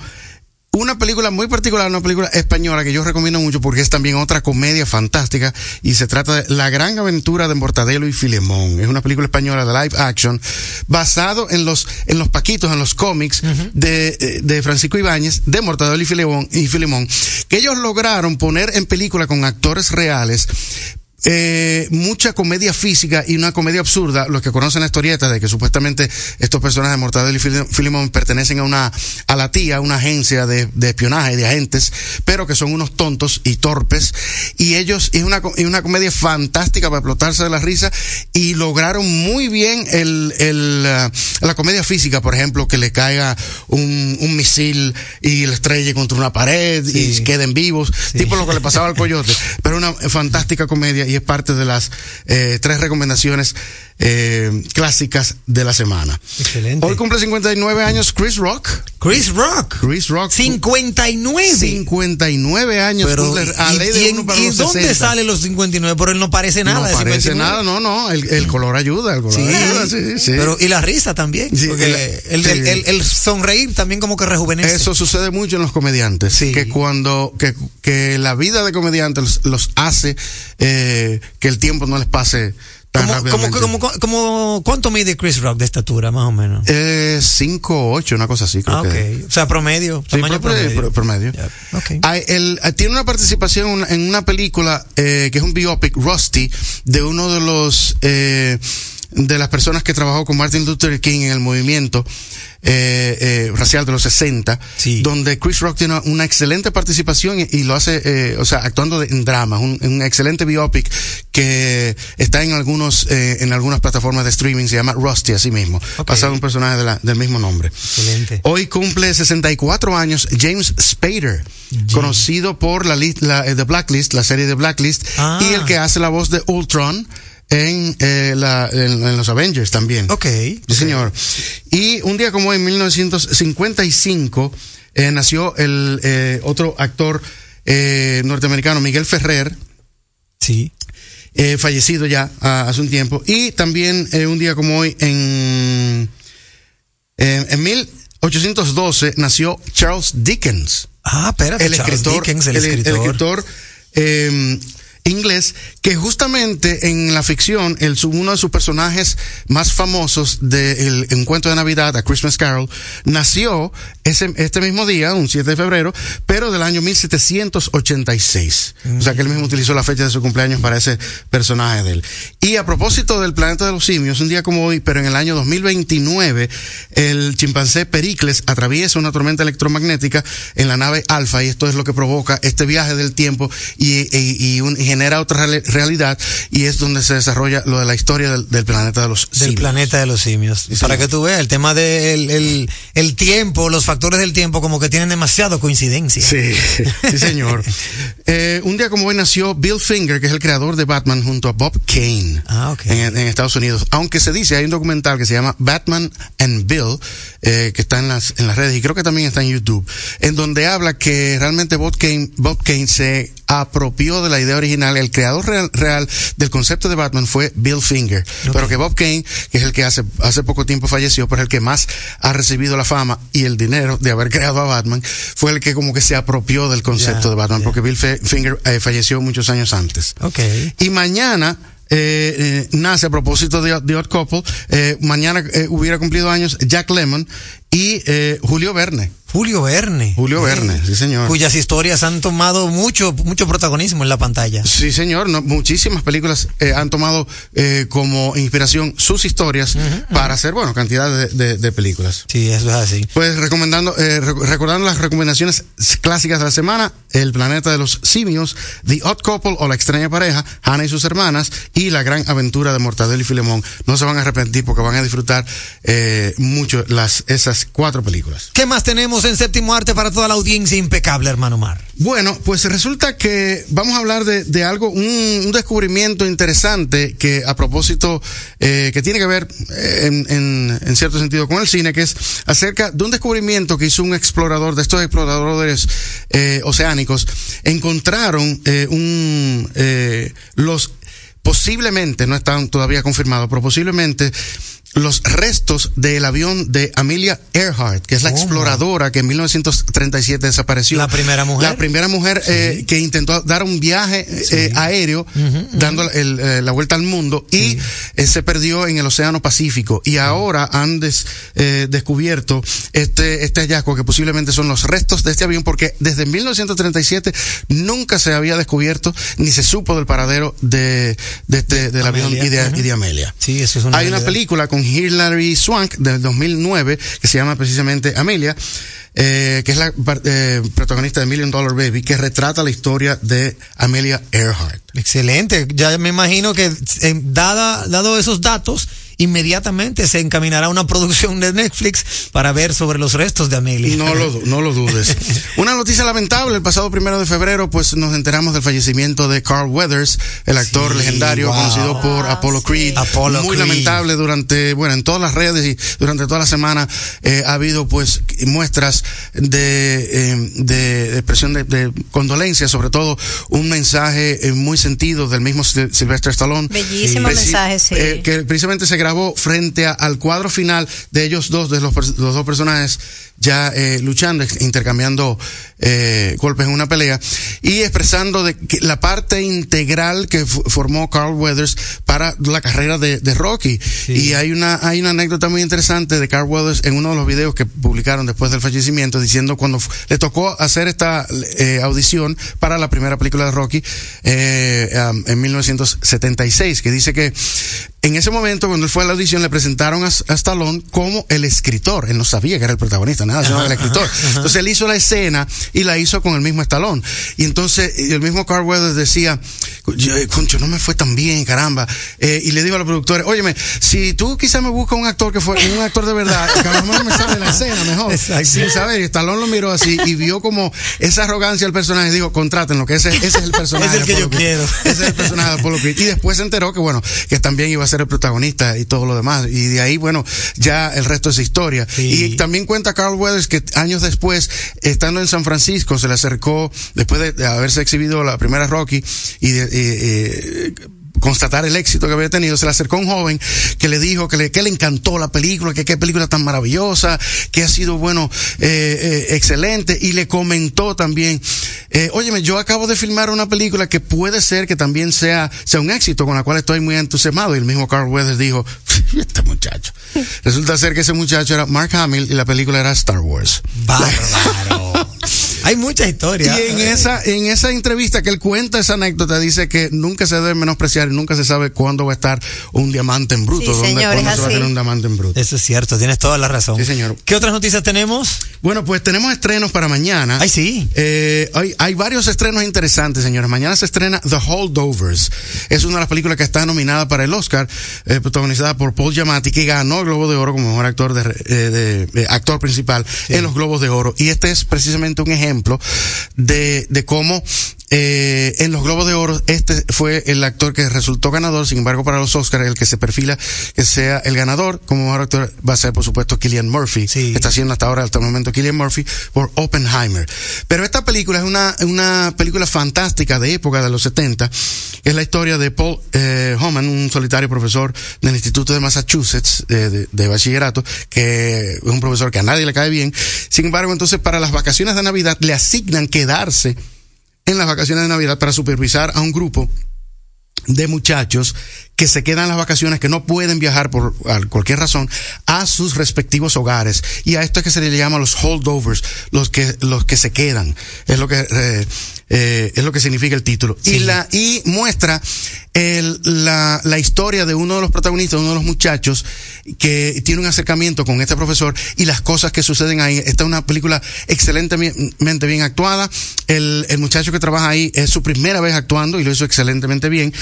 una película muy particular, una película española que yo recomiendo mucho porque es también otra comedia fantástica y se trata de La gran aventura de Mortadelo y Filemón. Es una película española de live action basado en los en los paquitos, en los cómics de, eh, de Francisco Ibáñez de Mortadelo y Filemón, y Filemón, que ellos lograron poner en película con actores reales eh, mucha comedia física y una comedia absurda. Los que conocen la historieta de que supuestamente estos personajes de Mortadelo y Filemón pertenecen a una, a la tía, una agencia de, de espionaje, de agentes, pero que son unos tontos y torpes. Y ellos, es una, es una comedia fantástica para explotarse de la risa y lograron muy bien el, el, ah, la comedia física, por ejemplo, que le caiga un, un misil y le estrelle contra una pared y queden vivos, tipo lo que le pasaba al coyote. [laughs] Pero una fantástica comedia es parte de las eh, tres recomendaciones eh, clásicas de la semana. Excelente. Hoy cumple 59 años Chris Rock. Chris Rock. Chris Rock. 59. 59 años. Pero, cumple a ¿y, ley de y- uno para y los dónde 60. sale los 59? Pero él no parece nada. No de parece 59. nada, no, no, el, el color ayuda, el color Sí, ayuda, sí, sí. Pero, y la risa también. Sí, porque el- sonreír también como que rejuvenece. Eso sucede mucho en los comediantes, que cuando que, que la vida de comediantes los, los hace eh, que el tiempo no les pase rápidamente. como, como- ¿Cuánto mide Chris Rock de estatura, más o menos? Eh, 5 8, una cosa así, creo Ah, ok. que. O sea, promedio. Sí, tamaño pro- promedio. pro- promedio. Hay- eh, tiene una participación en una, en una película eh, que es un biopic, Rusty, de uno de los eh, de las personas que trabajó con Martin Luther King en el movimiento eh, eh, racial de los 60, donde Chris Rock tiene una, excelente participación y, y lo hace, eh, o sea, actuando de- en drama, un, un excelente biopic que está en algunos eh, en algunas plataformas de streaming, se llama Rusty así mismo, basado en un personaje de la- del mismo nombre. Excelente. Hoy cumple 64 años James Spader, conocido por la, la The Blacklist, la serie de Blacklist, Ah. y el que hace la voz de Ultron en, eh, la, en, en los Avengers también. Ok. Sí, señor. Y un día como hoy, en 1955, eh, nació el eh, otro actor norteamericano, Miguel Ferrer. Sí. Fallecido ya ah, hace un tiempo. Y también un día como hoy, en, en 1812, nació Charles Dickens. Ah, espérate, el Charles escritor, Dickens, el el, el escritor. Inglés que justamente en la ficción el, uno de sus personajes más famosos del encuentro de Navidad, A Christmas Carol, nació ese, este mismo día, un 7 de febrero, pero del año 1786. O sea que él mismo utilizó la fecha de su cumpleaños para ese personaje de él. Y a propósito del planeta de los simios, un día como hoy, pero en el año 2029, el chimpancé Pericles atraviesa una tormenta electromagnética en la nave Alfa y esto es lo que provoca este viaje del tiempo y, un- genera otra reali- realidad y es donde se desarrolla lo de la historia del, del planeta de los Del simios. planeta de los simios. Para que tú veas, el tema del el, el tiempo, los factores del tiempo como que tienen demasiado coincidencia. Sí, sí señor. [laughs] Eh, un día como hoy nació Bill Finger, que es el creador de Batman junto a Bob Kane en, en Estados Unidos. Aunque se dice, hay un documental que se llama Batman and Bill, eh, que está en las, en las redes y creo que también está en YouTube, en donde habla que realmente Bob Kane, Bob Kane se apropió de la idea original. El creador real, real del concepto de Batman fue Bill Finger, pero que Bob Kane, que es el que hace, hace poco tiempo falleció, pero es el que más ha recibido la fama y el dinero de haber [laughs] creado a Batman, fue el que como que se apropió del concepto de Batman, porque Bill Fe- Finger eh, falleció muchos años antes. Ok. Y mañana, eh, eh, nace a propósito de, de Odd Couple. Mañana hubiera cumplido años Jack Lemmon y eh, Julio Verne. Julio Verne. Julio Verne, sí señor. Cuyas historias han tomado mucho, mucho protagonismo en la pantalla. Sí, señor. No, muchísimas películas eh, han tomado eh, como inspiración sus historias para hacer, bueno, cantidad de, de- de películas. Sí, eso es así. Pues recomendando, eh, rec- recordando las recomendaciones clásicas de la semana, El planeta de los simios, The Odd Couple o La extraña pareja, Hannah y sus hermanas y La gran aventura de Mortadelo y Filemón. No se van a arrepentir porque van a disfrutar eh, mucho las, esas cuatro películas. ¿Qué más tenemos en séptimo arte para toda la audiencia impecable, hermano Mar? Bueno, pues resulta que vamos a hablar de, algo, un, descubrimiento interesante que a propósito, eh, que tiene que ver eh, en, cierto sentido con el cine, que es acerca de un descubrimiento que hizo un explorador, de estos exploradores eh, oceánicos, encontraron un, los, posiblemente, no están todavía confirmados, pero posiblemente los restos del avión de Amelia Earhart, que es la exploradora que en 1937 desapareció. La primera mujer. La primera mujer eh, que intentó dar un viaje eh, aéreo, dando el, eh, la vuelta al mundo, y se perdió en el Océano Pacífico. Y ahora han des- descubierto este, este hallazgo, que posiblemente son los restos de este avión, porque desde 1937 nunca se había descubierto ni se supo del paradero de, de este, del avión y de, Ujú. y de Amelia. Sí, eso es una Hay una película con Hilary Swank del 2009 que se llama precisamente Amelia, eh, que es la eh, protagonista de Million Dollar Baby, que retrata la historia de Amelia Earhart. Excelente. Ya me imagino que eh, dada, dado esos datos, inmediatamente se encaminará una producción de Netflix para ver sobre los restos de Amelia. No lo, no lo dudes. [laughs] Una noticia lamentable, el pasado primero de febrero, pues nos enteramos del fallecimiento de Carl Weathers, el actor Sí, legendario wow. conocido por Apollo Creed. Apollo Muy Creed. lamentable durante, bueno, en todas las redes y durante toda la semana eh, ha habido pues muestras de, eh, de expresión de, de condolencia, sobre todo un mensaje eh, muy sentido del mismo Sylvester Stallone. Bellísimo mensaje, sí. eh, que precisamente se grabó frente al cuadro final de ellos dos, de los, los dos personajes ya eh, luchando, intercambiando eh, golpes en una pelea y expresando de que la parte integral que formó Carl Weathers para la carrera de, de Rocky. Y hay una, hay una anécdota muy interesante de Carl Weathers en uno de los videos que publicaron después del fallecimiento diciendo cuando le tocó hacer esta eh, audición para la primera película de Rocky eh, um, en 1976, que dice que en ese momento, cuando él fue a la audición, le presentaron a, a Stallone como el escritor. Él no sabía que era el protagonista, nada, sino Ajá, el escritor. Entonces él hizo la escena y la hizo con el mismo Stallone. Y entonces el mismo Carl Weathers decía, "Yo, eh, concho, no me fue tan bien, caramba. Eh, y le digo a los productores, óyeme, si tú quizás me buscas un actor que fue un actor de verdad, que a lo mejor me sale la escena mejor. Exacto. Sin saber. Y Stallone lo miró así y vio como esa arrogancia del personaje y dijo, contrátenlo, que ese, ese es el personaje. [laughs] Es el que yo Creed. quiero. Ese es el personaje de Apollo Creed. Y después se enteró que, bueno, que también iba a ser el protagonista y todo lo demás. Y de ahí, bueno, ya el resto es historia. Y también cuenta Carl Weathers que años después, estando en San Francisco, se le acercó, después de- de haberse exhibido la primera Rocky y de, eh, eh, constatar el éxito que había tenido, se le acercó un joven que le dijo que le, que le encantó la película, que qué película tan maravillosa, que ha sido, bueno, eh, eh, excelente, y le comentó también, eh, óyeme, yo acabo de filmar una película que puede ser que también sea, sea un éxito, con la cual estoy muy entusiasmado, y el mismo Carl Weathers dijo, este muchacho. [laughs] Resulta ser que ese muchacho era Mark Hamill y la película era Star Wars. Bárbaro. Hay mucha historia. Y en esa, en esa entrevista que él cuenta esa anécdota, dice que nunca se debe menospreciar y nunca se sabe cuándo va a estar un diamante en bruto. Sí, dónde- señor, cuándo es se va a tener un diamante en bruto. Eso es cierto, tienes toda la razón. Sí, señor. ¿Qué otras noticias tenemos? Bueno, pues tenemos estrenos para mañana. Ay, sí. Eh, hay, hay varios estrenos interesantes, señores. Mañana se estrena The Holdovers. Es una de las películas que está nominada para el Oscar, eh, protagonizada por Paul Giamatti, que ganó el Globo de Oro como mejor actor de, eh, de- de actor principal en los Globos de Oro. Y este es precisamente un ejemplo de, de cómo eh, en los Globos de Oro este fue el actor que resultó ganador. Sin embargo, para los Oscars, el que se perfila que sea el ganador como mejor actor va a ser, por supuesto, Killian Murphy. Está haciendo hasta ahora, hasta el momento, Killian Murphy por Oppenheimer. Pero esta película es una, una película fantástica de época de los 70. Es la historia de Paul eh, Homan, un solitario profesor del Instituto de Massachusetts eh, de, de bachillerato, que es un profesor que a nadie le cae bien. Sin embargo, entonces para las vacaciones de Navidad le asignan quedarse en las vacaciones de Navidad para supervisar a un grupo de muchachos que se quedan las vacaciones, que no pueden viajar por cualquier razón a sus respectivos hogares. Y a esto es que se le llama los holdovers, los que, los que se quedan. Es lo que, eh, eh, es lo que significa el título. Y la, y muestra el, la, la historia de uno de los protagonistas, uno de los muchachos, que tiene un acercamiento con este profesor y las cosas que suceden ahí. Esta es una película excelentemente bien actuada. El, el muchacho que trabaja ahí es su primera vez actuando y lo hizo excelentemente bien.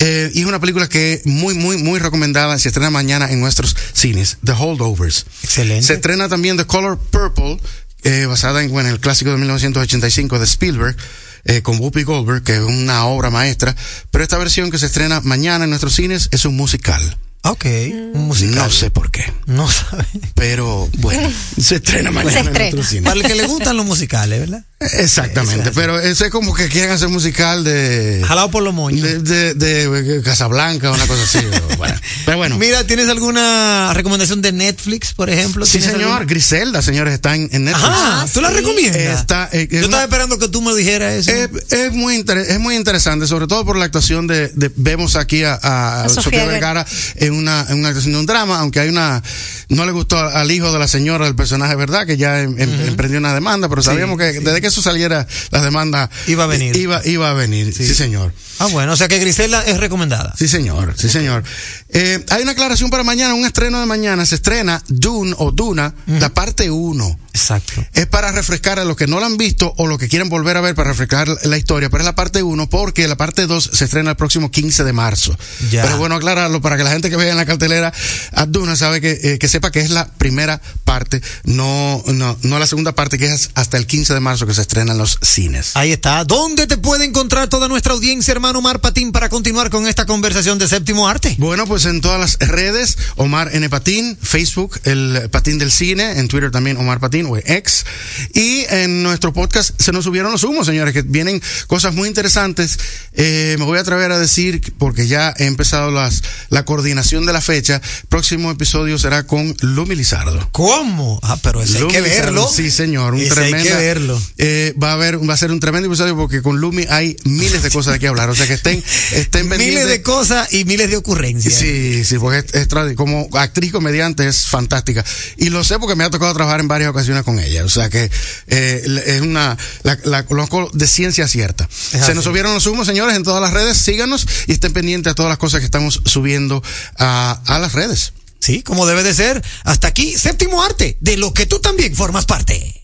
Eh, y es una película que muy, muy, muy recomendada. Se estrena mañana en nuestros cines. The Holdovers. Excelente. Se estrena también The Color Purple, eh, basada en, bueno, el clásico de 1985 de Spielberg. Eh, con Whoopi Goldberg, que es una obra maestra, pero esta versión que se estrena mañana en nuestros cines es un musical. Ok, un musical. No sé por qué. No sabe. Pero bueno, [laughs] se estrena mañana Se en estrena. nuestros cines. Para el que le gustan los musicales, ¿verdad? Exactamente, pero ese es como que quieren hacer musical de. Jalado por los moños. De, de, de Casablanca, una cosa así. pero [laughs] bueno. Pero bueno. Mira, ¿tienes alguna recomendación de Netflix, por ejemplo? Sí, ¿Tienes señor. alguna? Griselda, señores, está en, en Netflix. Ajá, ¿tú la recomiendas? Está, eh, es Yo una- estaba esperando que tú me dijeras eso. es, es muy inter- es muy interesante, sobre todo por la actuación de, de- vemos aquí a, a A Sofía Sofía Vergara en una, en una actuación de un drama, aunque hay una, no le gustó al hijo de la señora del personaje, ¿verdad? Que ya em- em- emprendió una demanda, pero sabíamos que desde que eso saliera, la demanda Iba a venir. Iba, iba a venir, sí, señor. Ah, bueno, o sea que Grisela es recomendada. Sí, señor, sí, señor. Eh, hay una aclaración para mañana, un estreno de mañana. Se estrena Dune o Duna, la parte 1. Exacto. Es para refrescar a los que no la han visto o los que quieren volver a ver para refrescar la historia, pero es la parte 1 porque la parte 2 se estrena el próximo 15 de marzo. Ya. Pero bueno, aclararlo para que la gente que vea en la cartelera a Duna sabe que, eh, que sepa que es la primera parte, no, no, no la segunda parte que es hasta el 15 de marzo que se estrena en los cines. Ahí está. ¿Dónde te puede encontrar toda nuestra audiencia, hermano Omar Patín, para continuar con esta conversación de séptimo arte? Bueno, pues en todas las redes, Omar N. Patín, Facebook, el Patín del Cine, en Twitter también Omar Patín o ex. Y en nuestro podcast se nos subieron los humos, señores, que vienen cosas muy interesantes. Eh, me voy a atrever a decir, porque ya he empezado las, la coordinación de la fecha, próximo episodio será con Lumi Lizardo. ¿Cómo? Ah, pero ese hay Lumi que Lizardo, verlo. Sí, señor, un Ese hay tremendo. que verlo. Eh, va a haber, va a ser un tremendo episodio porque con Lumi hay miles de cosas de qué hablar. O sea que estén, estén [laughs] Miles pendientes. de cosas y miles de ocurrencias. Sí, sí, porque es, es tra- como actriz comediante es fantástica. Y lo sé porque me ha tocado trabajar en varias ocasiones con ella. O sea que eh, es una, la, la conozco de ciencia cierta. Se así. nos subieron los humos, señores, en todas las redes. Síganos y estén pendientes a todas las cosas que estamos subiendo a, a las redes. Sí, como debe de ser. Hasta aquí, séptimo arte, de lo que tú también formas parte.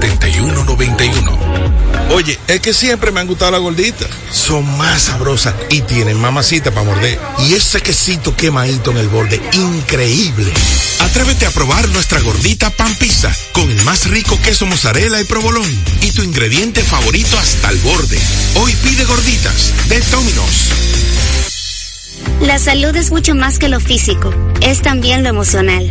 809-535-7191. Oye, es que siempre me han gustado las gorditas. Son más sabrosas y tienen mamacita para morder. Y ese quesito quemadito en el borde, increíble. Atrévete a probar nuestra gordita pan pizza con el más rico queso mozzarella y provolón y tu ingrediente favorito hasta el borde. Hoy pide gorditas de Domino's. La salud es mucho más que lo físico, es también lo emocional.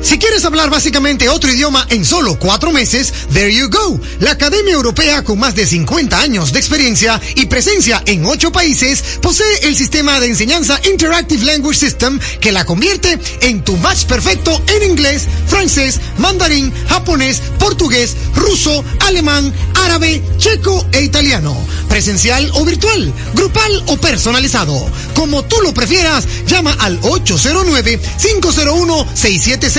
Si quieres hablar básicamente otro idioma en solo cuatro meses, there you go. La Academia Europea con más de 50 años de experiencia y presencia en ocho países posee el sistema de enseñanza Interactive Language System que la convierte en tu match perfecto en inglés, francés, mandarín, japonés, portugués, ruso, alemán, árabe, checo e italiano. Presencial o virtual, grupal o personalizado. Como tú lo prefieras, llama al 809 501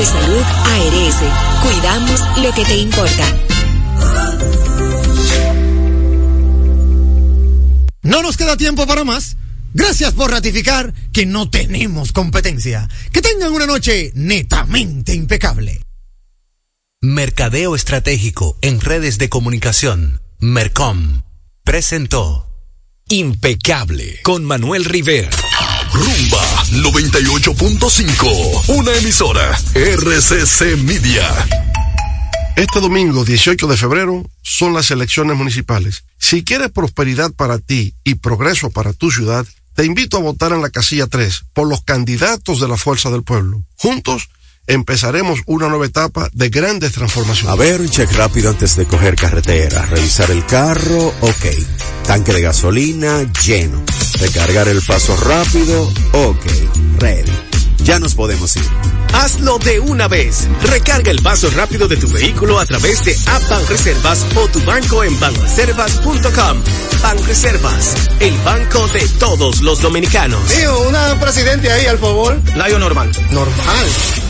Mafre Salud ARS, cuidamos lo que te importa. No nos queda tiempo para más. Gracias por ratificar que no tenemos competencia. Que tengan una noche netamente impecable. Mercadeo Estratégico en redes de comunicación. Mercom. Presentó. Impecable con Manuel Rivera. Rumba 98.5. Una emisora. RCC Media. Este domingo 18 de febrero son las elecciones municipales. Si quieres prosperidad para ti y progreso para tu ciudad, te invito a votar en la casilla 3 por los candidatos de la Fuerza del Pueblo. Juntos empezaremos una nueva etapa de grandes transformaciones. A ver, un check rápido antes de coger carretera. Revisar el carro, ok. Tanque de gasolina, lleno. Recargar el paso rápido, ok. Ready. Ya nos podemos ir. Hazlo de una vez. Recarga el paso rápido de tu vehículo a través de App Reservas o tu banco en banreservas.com. Reservas, el banco de todos los dominicanos. Tío, una presidente ahí, al favor. Layo normal. Normal.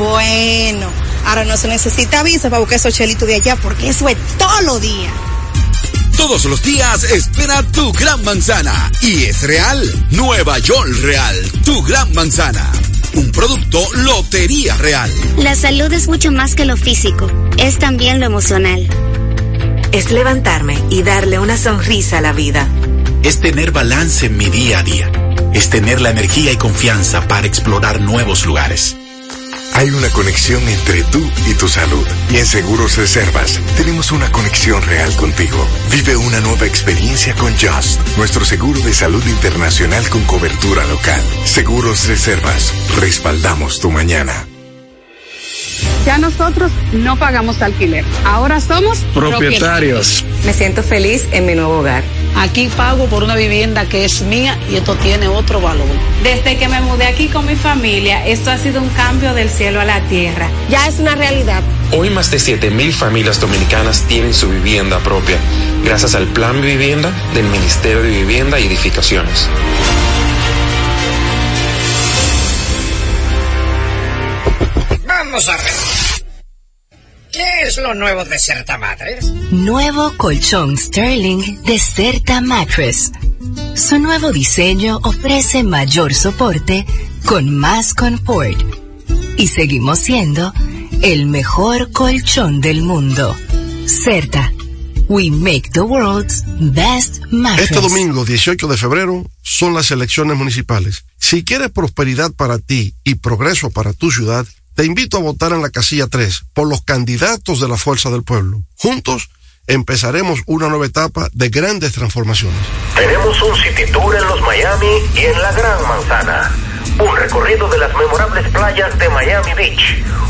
Bueno, ahora no se necesita visa para buscar esos chelitos de allá porque eso es todo lo día. Todos los días espera tu gran manzana. Y es real. Nueva York Real. Tu gran manzana. Un producto Lotería Real. La salud es mucho más que lo físico, es también lo emocional. Es levantarme y darle una sonrisa a la vida. Es tener balance en mi día a día. Es tener la energía y confianza para explorar nuevos lugares. Hay una conexión entre tú y tu salud. Y en Seguros Reservas tenemos una conexión real contigo. Vive una nueva experiencia con Just, nuestro seguro de salud internacional con cobertura local. Seguros Reservas, respaldamos tu mañana. Ya nosotros no pagamos alquiler. Ahora somos propietarios. Me siento feliz en mi nuevo hogar. Aquí pago por una vivienda que es mía y esto tiene otro valor. Desde que me mudé aquí con mi familia, esto ha sido un cambio del cielo a la tierra. Ya es una realidad. Hoy más de 7.000 familias dominicanas tienen su vivienda propia gracias al Plan Vivienda del Ministerio de Vivienda y Edificaciones. Vamos a ver. ¿Qué es lo nuevo de Certa Mattress? Nuevo colchón Sterling de Certa Mattress. Su nuevo diseño ofrece mayor soporte con más confort. Y seguimos siendo el mejor colchón del mundo. Certa. We make the world's best mattress. Este domingo 18 de febrero son las elecciones municipales. Si quieres prosperidad para ti y progreso para tu ciudad, te invito a votar en la casilla 3 por los candidatos de la Fuerza del Pueblo. Juntos empezaremos una nueva etapa de grandes transformaciones. Tenemos un City Tour en los Miami y en la Gran Manzana. Un recorrido de las memorables playas de Miami Beach.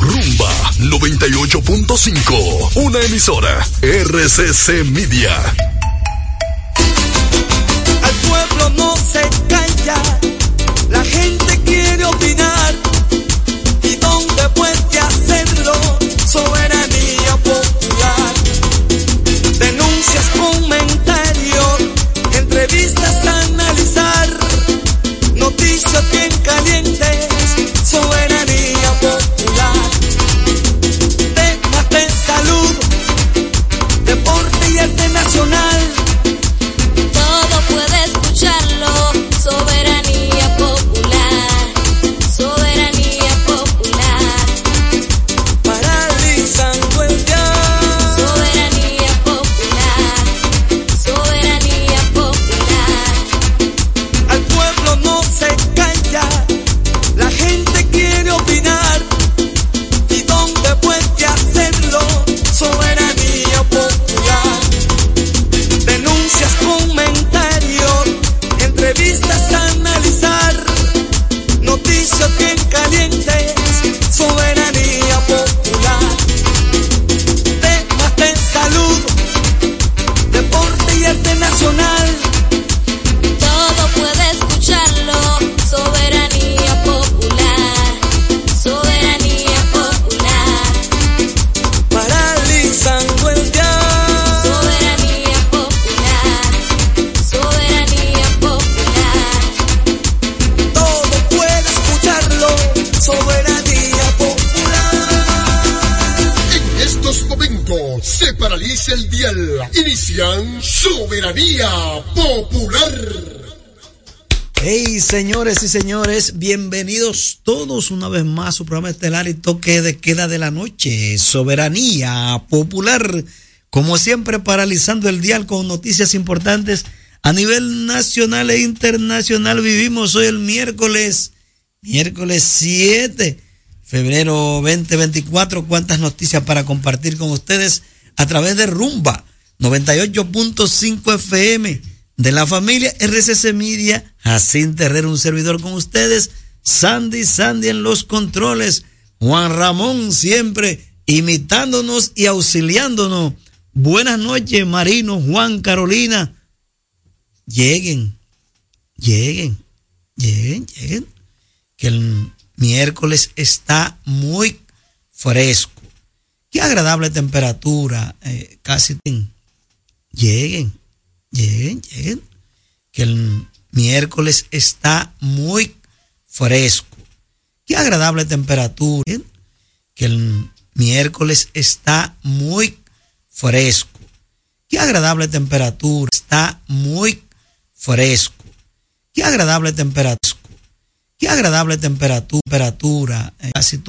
Rumba 98.5, una emisora RCC Media. Al pueblo no se calla, la gente quiere opinar. ¿Y dónde puede hacerlo? Soberanía popular. Denuncias, comentarios, entrevistas analizar. Noticias bien calientes, soberanía Noticias bien calientes, Soberanía Popular. Hey, señores y señores, bienvenidos todos una vez más a su programa estelar y toque de queda de la noche. Soberanía popular, como siempre, paralizando el dial con noticias importantes a nivel nacional e internacional. Vivimos hoy el miércoles, miércoles 7, febrero 2024. Cuántas noticias para compartir con ustedes a través de Rumba 98.5 FM de la familia RCC Media, Jacinto Herrera, un servidor con ustedes, Sandy, Sandy en los controles, Juan Ramón siempre imitándonos y auxiliándonos. Buenas noches, Marino, Juan, Carolina. Lleguen, lleguen, lleguen, lleguen. Que el miércoles está muy fresco. Qué agradable temperatura, eh, casi lleguen, lleguen, lleguen, que el miércoles está muy fresco. Qué agradable temperatura, que el miércoles está muy fresco. Qué agradable temperatura, está muy fresco. Qué agradable temperatura. Qué agradable temperatura, eh,